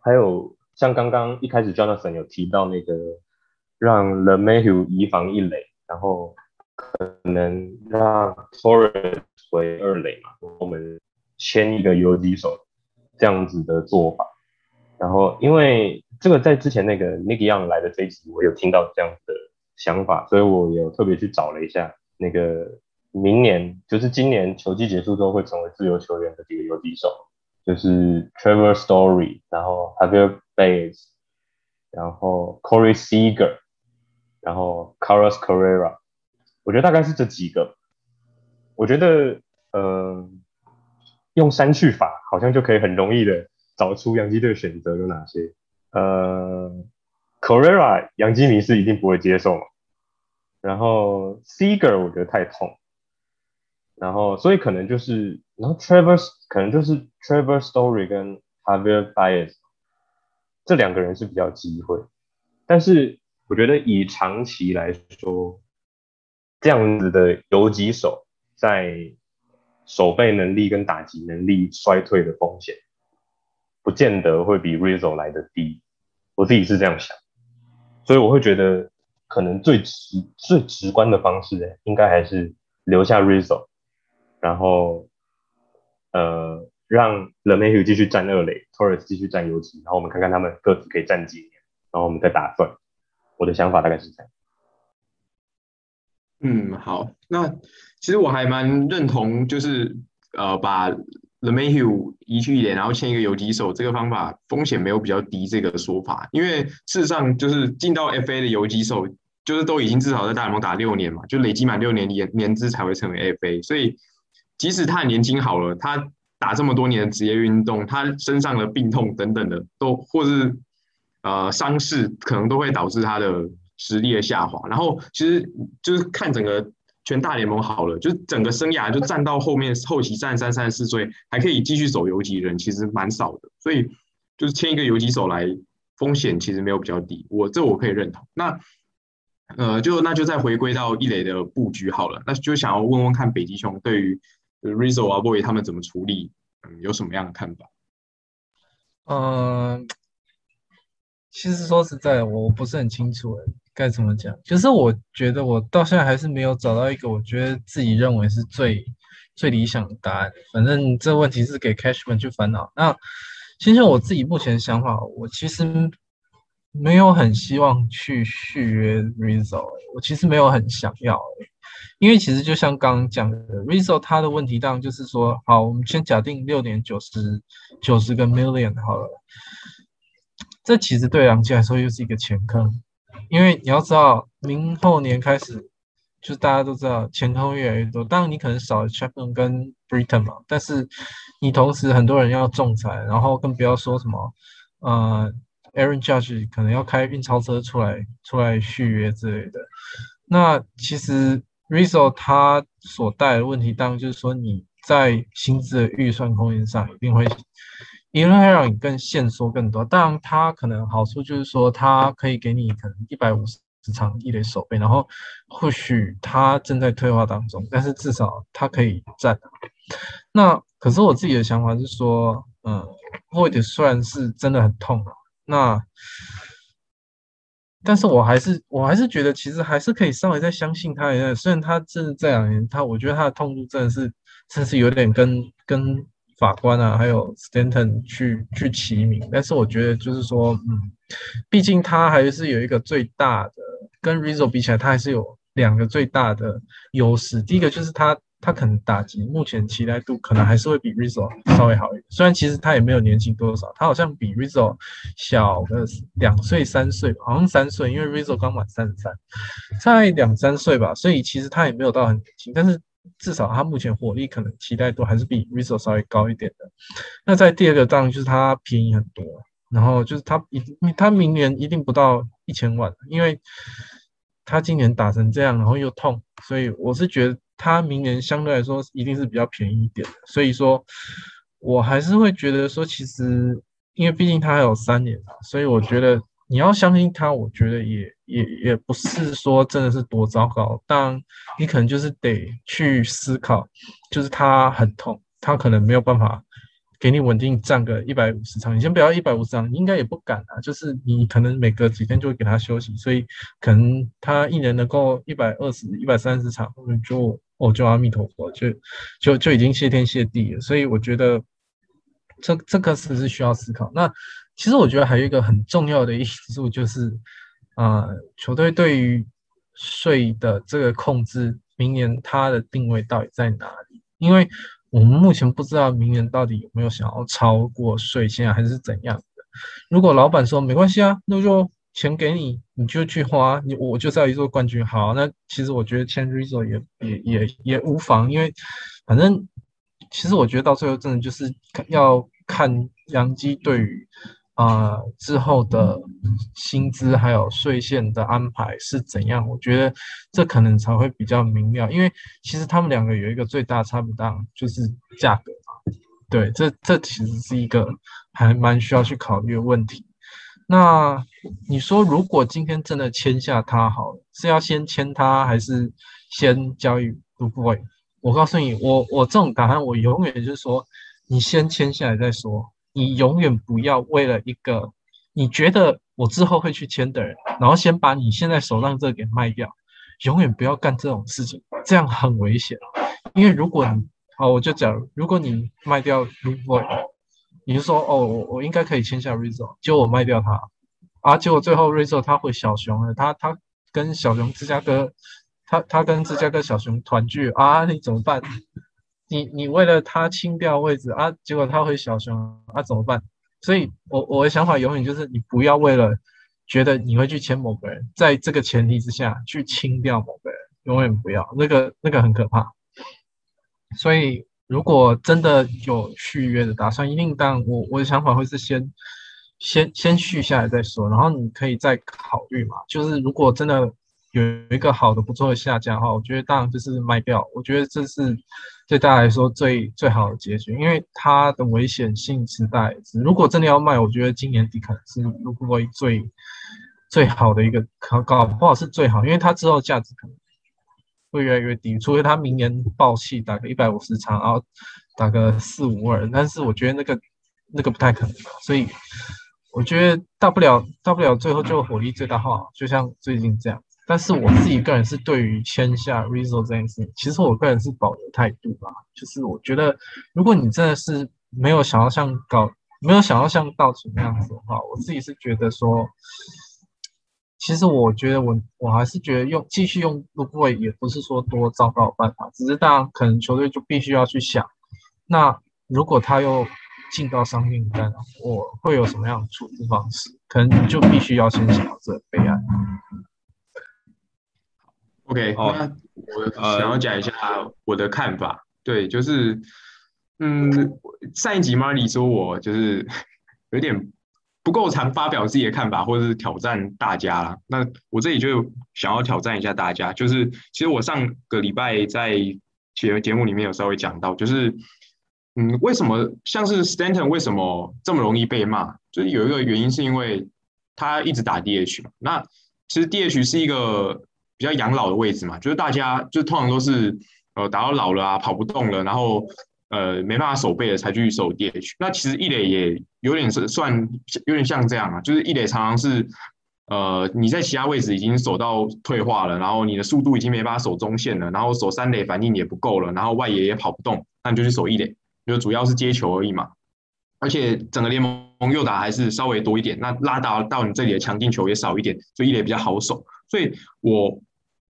S2: 还有像刚刚一开始 Jonathan 有提到那个。让 The Mayhew 移防一垒，然后可能让 Torres 回二垒嘛，我们签一个游击手这样子的做法。然后因为这个在之前那个 Nick Young 来的这一集，我有听到这样的想法，所以我有特别去找了一下那个明年，就是今年球季结束之后会成为自由球员的这个游击手，就是 Trevor Story，然后 Javier Baez，然后 Corey Seager，然后 Carlos Carrera，我觉得大概是这几个。我觉得，呃，用删去法好像就可以很容易的找出洋基队选择有哪些。呃，Carrera 杨基迷是一定不会接受嘛。然后 Seager 我觉得太痛。然后所以可能就是，然后 Trevor 可能就是 Trevor Story 跟 Javier Bias 这两个人是比较机会。但是我觉得以长期来说，这样子的游击手在守备能力跟打击能力衰退的风险，不见得会比 Rizzo 来的低。我自己是这样想，所以我会觉得可能最直最直观的方式，应该还是留下 Rizzo，然后呃让 l e m a y h u 继续占二垒，Torres 继续占游击，然后我们看看他们各自可以占几年，然后我们再打算。我的想法大概是这样。
S1: 嗯，好，那其实我还蛮认同，就是呃把。The Mayhew 移去一点，然后签一个游击手，这个方法风险没有比较低。这个说法，因为事实上就是进到 FA 的游击手，就是都已经至少在大联盟打六年嘛，就累积满六年年年资才会成为 FA。所以即使他年轻好了，他打这么多年的职业运动，他身上的病痛等等的，都或是呃伤势，可能都会导致他的实力的下滑。然后其实就是看整个。全大联盟好了，就整个生涯就站到后面后期三三三四岁还可以继续走游击人，其实蛮少的。所以就是签一个游击手来，风险其实没有比较低。我这我可以认同。那呃，就那就再回归到一垒的布局好了。那就想要问问看北极熊对于 Rizzo 啊 Boy 他们怎么处理，嗯，有什么样的看法？
S4: 嗯，其实说实在，我不是很清楚该怎么讲？就是我觉得我到现在还是没有找到一个我觉得自己认为是最最理想的答案。反正这问题是给 Cashman 去烦恼。那先生我自己目前想法，我其实没有很希望去续约 Rizzo，我其实没有很想要，因为其实就像刚刚讲的，Rizzo 他的问题当然就是说，好，我们先假定六年九十九十个 million 好了，这其实对杨基来说又是一个前坑。因为你要知道，明后年开始，就大家都知道前坑越来越多。当然，你可能少了 Chapman 跟 Britain 嘛，但是你同时很多人要仲裁，然后更不要说什么，呃，Aaron Judge 可能要开运钞车出来出来续约之类的。那其实 Rizzo 他所带的问题，当然就是说你在薪资的预算空间上一定会。因为会让你更限缩更多，当然它可能好处就是说，它可以给你可能一百五十场一垒守备，然后或许它正在退化当中，但是至少它可以站。那可是我自己的想法是说，嗯，或者虽然是真的很痛，那但是我还是我还是觉得其实还是可以稍微再相信他一下，虽然他真的这两年他，我觉得他的痛度真的是真的是有点跟跟。法官啊，还有 Stanton 去去齐名，但是我觉得就是说，嗯，毕竟他还是有一个最大的，跟 Rizzo 比起来，他还是有两个最大的优势。第一个就是他他可能打击目前期待度可能还是会比 Rizzo 稍微好一点，虽然其实他也没有年轻多少，他好像比 Rizzo 小个两岁三岁，好像三岁，因为 Rizzo 刚满三十三，在两三岁吧，所以其实他也没有到很年轻，但是。至少他目前火力可能期待度还是比 Rizzo 稍微高一点的。那在第二个当然就是他便宜很多，然后就是他一他明年一定不到一千万，因为他今年打成这样，然后又痛，所以我是觉得它明年相对来说一定是比较便宜一点的。所以说，我还是会觉得说，其实因为毕竟它还有三年嘛，所以我觉得。你要相信它，我觉得也也也不是说真的是多糟糕，但你可能就是得去思考，就是它很痛，它可能没有办法给你稳定站个一百五十场。你先不要一百五十场，应该也不敢啊。就是你可能每隔几天就会给他休息，所以可能他一年能够一百二十一百三十场，就哦就阿弥陀佛，就就就已经谢天谢地了。所以我觉得这这个是是需要思考。那其实我觉得还有一个很重要的因素就是，啊，球队对于税的这个控制，明年它的定位到底在哪里？因为我们目前不知道明年到底有没有想要超过税线还是怎样的。如果老板说没关系啊，那就钱给你，你就去花，你我就是要一座冠军。好，那其实我觉得签 Rizzo 也也也也无妨，因为反正其实我觉得到最后真的就是要看杨基对于。啊，之后的薪资还有税线的安排是怎样？我觉得这可能才会比较明了，因为其实他们两个有一个最大差不大，就是价格嘛。对，这这其实是一个还蛮需要去考虑的问题。那你说，如果今天真的签下他，好，是要先签他，还是先交易 b o y 我告诉你，我我这种答案，我永远就是说，你先签下来再说。你永远不要为了一个你觉得我之后会去签的人，然后先把你现在手上这个给卖掉，永远不要干这种事情，这样很危险。因为如果你好，我就讲，如果你卖掉 r e v o 你就说哦，我我应该可以签下 Rizzo，结果我卖掉他，啊，结果最后 Rizzo 他回小熊了，他他跟小熊芝加哥，他他跟芝加哥小熊团聚啊，你怎么办？你你为了他清掉位置啊，结果他回小熊啊，怎么办？所以，我我的想法永远就是，你不要为了觉得你会去签某个人，在这个前提之下去清掉某个人，永远不要，那个那个很可怕。所以，如果真的有续约的打算，一定当我我的想法会是先先先续下来再说，然后你可以再考虑嘛。就是如果真的有一个好的不错的下家的话，我觉得当然就是卖掉，我觉得这是。对大家来说最最好的结局，因为它的危险性实在。如果真的要卖，我觉得今年底可能是如果最最好的一个可搞不好是最好，因为它之后价值可能会越来越低，除非它明年爆气打个一百五十场，然后打个四五二，但是我觉得那个那个不太可能，所以我觉得大不了大不了最后就火力最大化，就像最近这样。但是我自己个人是对于签下 Rizzo 这件事情，其实我个人是保留态度吧。就是我觉得，如果你真的是没有想要像搞，没有想要像道奇那样子的话，我自己是觉得说，其实我觉得我我还是觉得用继续用 l o o 也不是说多糟糕的办法，只是当然可能球队就必须要去想，那如果他又进到伤病单，我会有什么样的处置方式？可能就必须要先想到这个备案。
S1: OK，那我想要讲一下我的看法。对，就是，嗯，上一集 Marley 说我就是 有点不够常发表自己的看法，或者是挑战大家啦。那我这里就想要挑战一下大家，就是其实我上个礼拜在节节目里面有稍微讲到，就是，嗯，为什么像是 Stanton 为什么这么容易被骂？就是有一个原因是因为他一直打 DH 嘛。那其实 DH 是一个。比较养老的位置嘛，就是大家就通常都是呃打到老了啊，跑不动了，然后呃没办法守备了才去守 DH。那其实一垒也有点是算有点像这样啊，就是一垒常常是呃你在其他位置已经守到退化了，然后你的速度已经没办法守中线了，然后守三垒反应也不够了，然后外野也跑不动，那你就去守一垒，就主要是接球而已嘛。而且整个联盟右打还是稍微多一点，那拉到到你这里的强劲球也少一点，所以一垒比较好守。所以我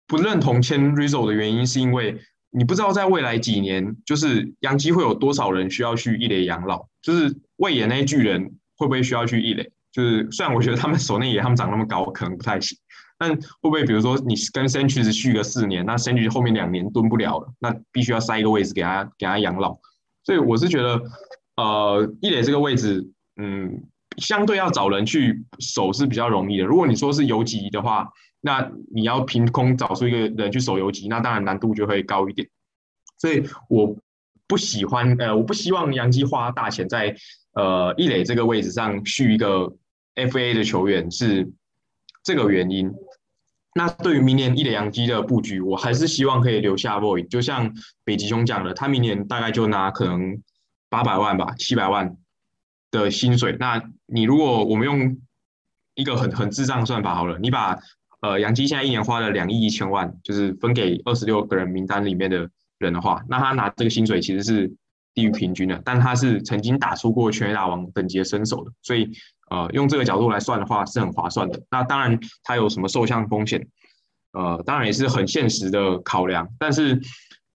S1: 不认同签 Rizzo 的原因，是因为你不知道在未来几年，就是杨基会有多少人需要去一垒养老，就是魏野那些巨人会不会需要去一垒？就是虽然我觉得他们守内野他们长那么高，可能不太行，但会不会比如说你跟 Century 续个四年，那 Century 后面两年蹲不了了，那必须要塞一个位置给他给他养老。所以我是觉得，呃，一垒这个位置，嗯，相对要找人去守是比较容易的。如果你说是游击的话，那你要凭空找出一个人去守游击，那当然难度就会高一点。所以我不喜欢，呃，我不希望杨基花大钱在呃一垒这个位置上续一个 FA 的球员，是这个原因。那对于明年一垒杨基的布局，我还是希望可以留下 Boy，就像北极熊讲的，他明年大概就拿可能八百万吧，七百万的薪水。那你如果我们用一个很很智障算法好了，你把呃，杨基现在一年花了两亿一千万，就是分给二十六个人名单里面的人的话，那他拿这个薪水其实是低于平均的。但他是曾经打出过全垒打王等级的身手的，所以呃，用这个角度来算的话是很划算的。那当然，它有什么受伤风险，呃，当然也是很现实的考量。但是，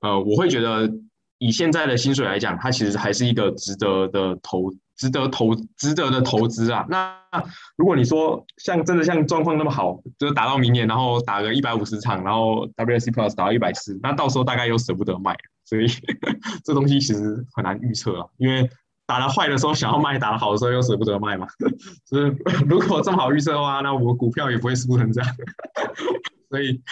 S1: 呃，我会觉得以现在的薪水来讲，它其实还是一个值得的投。值得投值得的投资啊！那如果你说像真的像状况那么好，就是打到明年，然后打个一百五十场，然后 W S C Plus 打到一百四，那到时候大概又舍不得卖，所以 这东西其实很难预测啊。因为打的坏的时候想要卖，打的好的时候又舍不得卖嘛。就是如果这么好预测的话，那我股票也不会输成这样。所以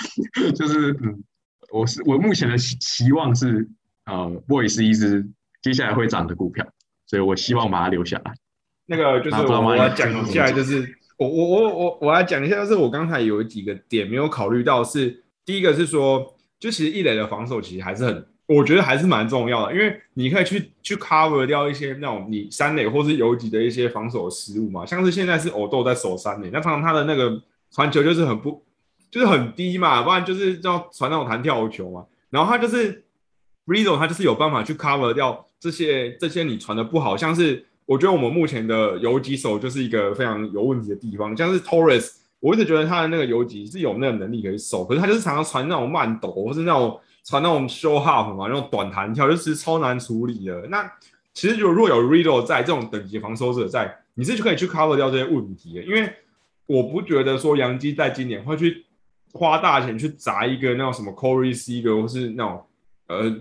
S1: 就是嗯，我是我目前的期望是，呃，Boy 是一只接下来会涨的股票。所以我希望把它留下来。
S3: 那个就是我要讲一下，就是我我我我我要讲一下，就是我刚才有几个点没有考虑到，是第一个是说，就其实一垒的防守其实还是很，我觉得还是蛮重要的，因为你可以去去 cover 掉一些那种你三垒或是游击的一些防守失误嘛，像是现在是偶豆在守三垒，那常常他的那个传球就是很不就是很低嘛，不然就是要传那种弹跳球嘛，然后他就是 Rizzo 他就是有办法去 cover 掉。这些这些你传的不好，像是我觉得我们目前的游击手就是一个非常有问题的地方，像是 Torres，我一直觉得他的那个游击是有那个能力可以守，可是他就是常常传那种慢抖，或是那种传那种 show half 嘛，那种短弹跳，就是超难处理的。那其实就如果有 Riddle 在这种等级防守者在，你是就可以去 cover 掉这些问题的，因为我不觉得说杨基在今年会去花大钱去砸一个那种什么 Corey Seager 或是那种呃。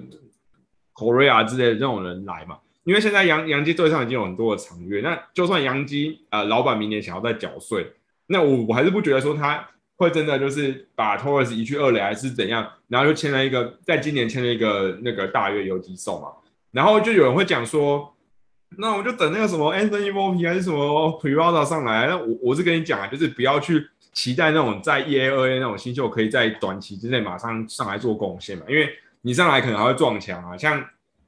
S3: Korea 之类的这种人来嘛？因为现在杨杨基队上已经有很多的长约，那就算杨基呃老板明年想要再缴税，那我我还是不觉得说他会真的就是把 Torres 移去二垒还是怎样，然后就签了一个在今年签了一个那个大约游击手嘛，然后就有人会讲说，那我就等那个什么 Anthony Volpe 还是什么 Privada 上来，那我我是跟你讲啊，就是不要去期待那种在 E A 二 A 那种新秀可以在短期之内马上上来做贡献嘛，因为。你上来可能还会撞墙啊，像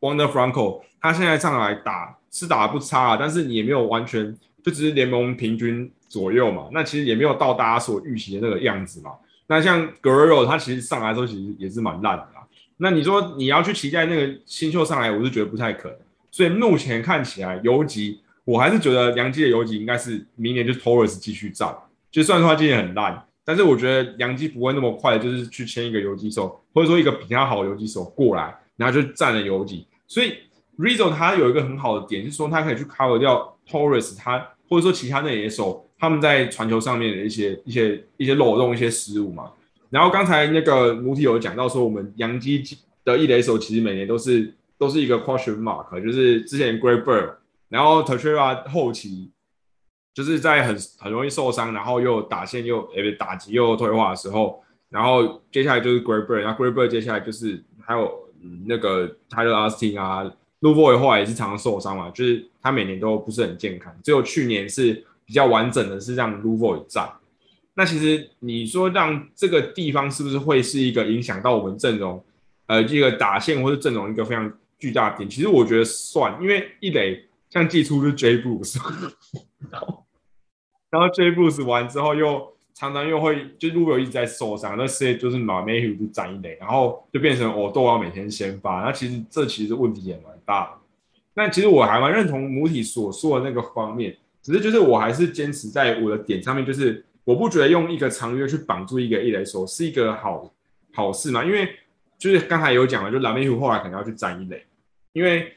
S3: Wonder Franco，他现在上来打是打的不差啊，但是你也没有完全就只是联盟平均左右嘛，那其实也没有到大家所预期的那个样子嘛。那像 Guerrero，他其实上来的时候其实也是蛮烂的啦。那你说你要去期待那个新秀上来，我是觉得不太可能。所以目前看起来游击，我还是觉得杨基的游击应该是明年就 Torres 继续战，就算说他今年很烂。但是我觉得杨基不会那么快，就是去签一个游击手，或者说一个比他好的游击手过来，然后就占了游击。所以 Rizzo 他有一个很好的点，就是说他可以去 cover 掉 Torres，他或者说其他那些手他们在传球上面的一些一些一些漏洞、一些失误嘛。然后刚才那个母体有讲到说，我们杨基的一垒手其实每年都是都是一个 question mark，就是之前 Great Bird，然后 t e r a 后期。就是在很很容易受伤，然后又打线又诶打击又退化的时候，然后接下来就是 Great Bird，那 Great Bird 接下来就是还有那个 Tyler Austin 啊 l u v o y 后来也是常常受伤嘛，就是他每年都不是很健康，只有去年是比较完整的，是让 l u v o y 在。那其实你说让这个地方是不是会是一个影响到我们阵容，呃，这个打线或者阵容一个非常巨大的点？其实我觉得算，因为一垒像季初是 J Bruce。J Bruce 完之后，又常常又会就如果一直在受伤，那些就是马梅胡就站一垒，然后就变成我都要每天先发。那其实这其实问题也蛮大的。那其实我还蛮认同母体所说的那个方面，只是就是我还是坚持在我的点上面，就是我不觉得用一个长约去绑住一个一垒手是一个好好事嘛。因为就是刚才有讲了，就蓝梅胡后来可能要去站一垒，因为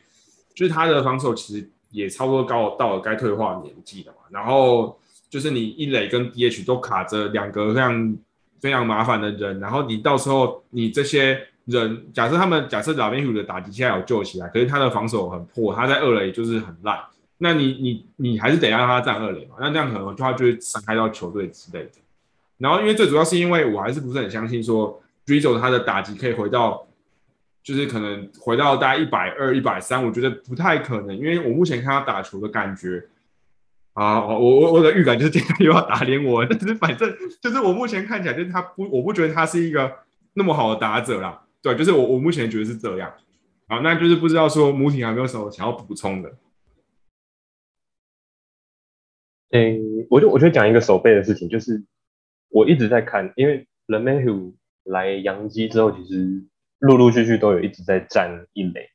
S3: 就是他的防守其实也差不多高到了该退化的年纪了嘛，然后。就是你一垒跟 DH 都卡着两个非常非常麻烦的人，然后你到时候你这些人，假设他们假设老边虎的打击现在有救起来，可是他的防守很破，他在二垒就是很烂，那你你你还是得让他站二垒嘛，那这样可能就他就会伤害到球队之类的。然后因为最主要是因为我还是不是很相信说 Rizzo 他的打击可以回到，就是可能回到大概一百二、一百三，我觉得不太可能，因为我目前看他打球的感觉。啊，我我我的预感就是今天又要打脸我，但是反正就是我目前看起来就是他不，我不觉得他是一个那么好的打者啦。对，就是我我目前觉得是这样。好，那就是不知道说母体有没有什么想要补充的。
S2: 诶，我就我就讲一个手背的事情，就是我一直在看，因为 l e m a h u 来阳基之后，其实陆陆续续都有一直在站一垒。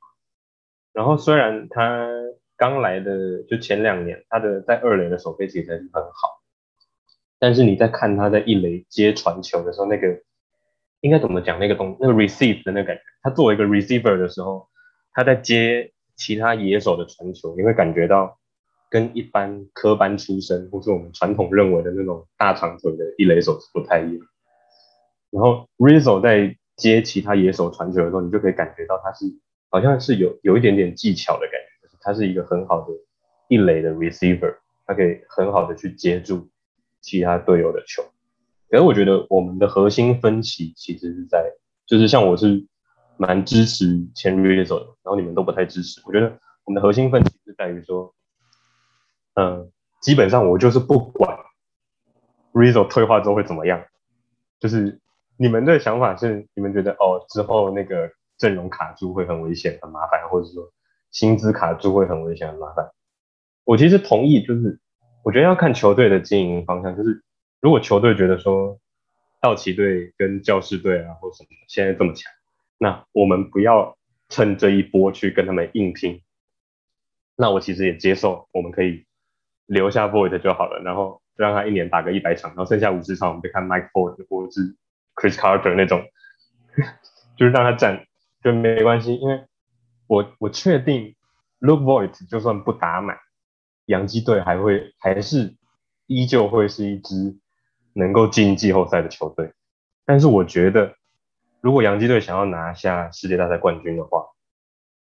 S2: 然后虽然他刚来的就前两年，他的在二垒的守备其实还是很好，但是你在看他在一垒接传球的时候，那个应该怎么讲？那个东那个 receive 的那个感觉，他作为一个 receiver 的时候，他在接其他野手的传球，你会感觉到跟一般科班出身或是我们传统认为的那种大长腿的一垒手是不太一样。然后 Rizzo 在接其他野手传球的时候，你就可以感觉到他是好像是有有一点点技巧的感觉，他是一个很好的一垒的 receiver，他可以很好的去接住其他队友的球。可是我觉得我们的核心分歧其实是在，就是像我是蛮支持签 Rizzo，然后你们都不太支持。我觉得我们的核心分歧是在于说，嗯，基本上我就是不管 Rizzo 退化之后会怎么样，就是。你们的想法是，你们觉得哦，之后那个阵容卡住会很危险、很麻烦，或者说薪资卡住会很危险、很麻烦。我其实同意，就是我觉得要看球队的经营方向。就是如果球队觉得说道奇队跟教士队啊，或什么现在这么强，那我们不要趁这一波去跟他们硬拼。那我其实也接受，我们可以留下 Void 就好了，然后让他一年打个一百场，然后剩下五十场我们就看 Mike Ford 或者是。Chris Carter 那种，就是让他站就没关系，因为我我确定 Luke Voigt 就算不打满，洋基队还会还是依旧会是一支能够进季后赛的球队。但是我觉得，如果洋基队想要拿下世界大赛冠军的话，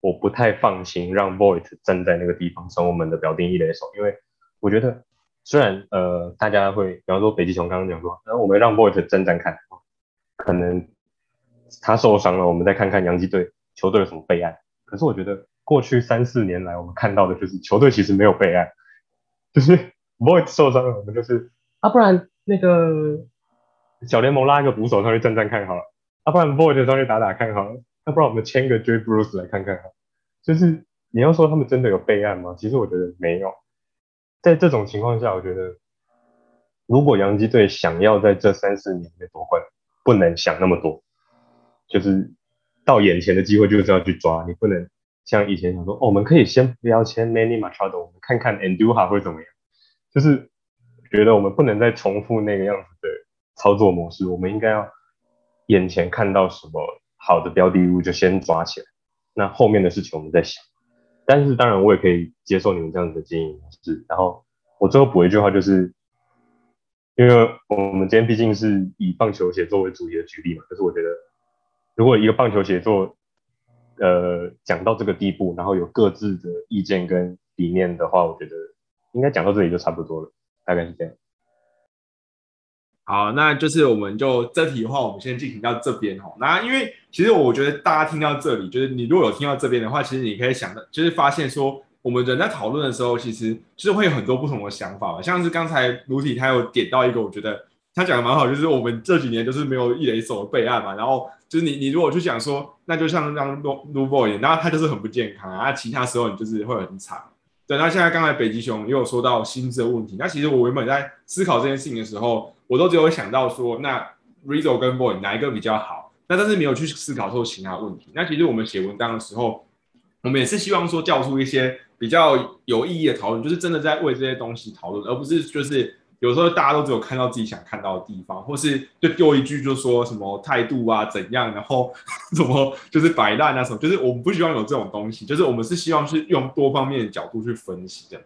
S2: 我不太放心让 Voigt 站在那个地方成我们的表定一垒手，因为我觉得虽然呃大家会，比方说北极熊刚刚讲说，那我们让 Voigt 站站看。可能他受伤了，我们再看看洋基队球队有什么备案。可是我觉得过去三四年来，我们看到的就是球队其实没有备案，就是 Void 受伤了，我们就是啊，不然那个小联盟拉一个捕手上去站站看好了，啊，不然 Void 上去打打看好了，要不然我们签个 Jay Bruce 来看看好。就是你要说他们真的有备案吗？其实我觉得没有。在这种情况下，我觉得如果洋基队想要在这三四年内夺冠，不能想那么多，就是到眼前的机会就是要去抓，你不能像以前想说，哦，我们可以先不要签 Manny Machado，我们看看 Anduha 会怎么样。就是觉得我们不能再重复那个样子的操作模式，我们应该要眼前看到什么好的标的物就先抓起来，那后面的事情我们再想。但是当然我也可以接受你们这样子的经营模式。然后我最后补一句话就是。因为我们今天毕竟是以棒球鞋作为主题的举例嘛，可是我觉得，如果一个棒球协作，呃，讲到这个地步，然后有各自的意见跟理念的话，我觉得应该讲到这里就差不多了，大概是这样。
S3: 好，那就是我们就这题的话，我们先进行到这边哈。那因为其实我觉得大家听到这里，就是你如果有听到这边的话，其实你可以想的，就是发现说。我们人在讨论的时候，其实就是会有很多不同的想法嘛。像是刚才卢体他有点到一个，我觉得他讲的蛮好，就是我们这几年就是没有一雷手的备案嘛。然后就是你你如果去讲说，那就像让卢卢 boy，然后他就是很不健康啊，其他时候你就是会很惨。对，那现在刚才北极熊也有说到薪资的问题。那其实我原本在思考这件事情的时候，我都只有想到说，那 Rizzo 跟 boy 哪一个比较好？那但是没有去思考说其他问题。那其实我们写文章的时候，我们也是希望说叫出一些。比较有意义的讨论，就是真的在为这些东西讨论，而不是就是有时候大家都只有看到自己想看到的地方，或是就丢一句就说什么态度啊怎样，然后 怎么就是摆烂啊什么，就是我们不希望有这种东西，就是我们是希望是用多方面的角度去分析的。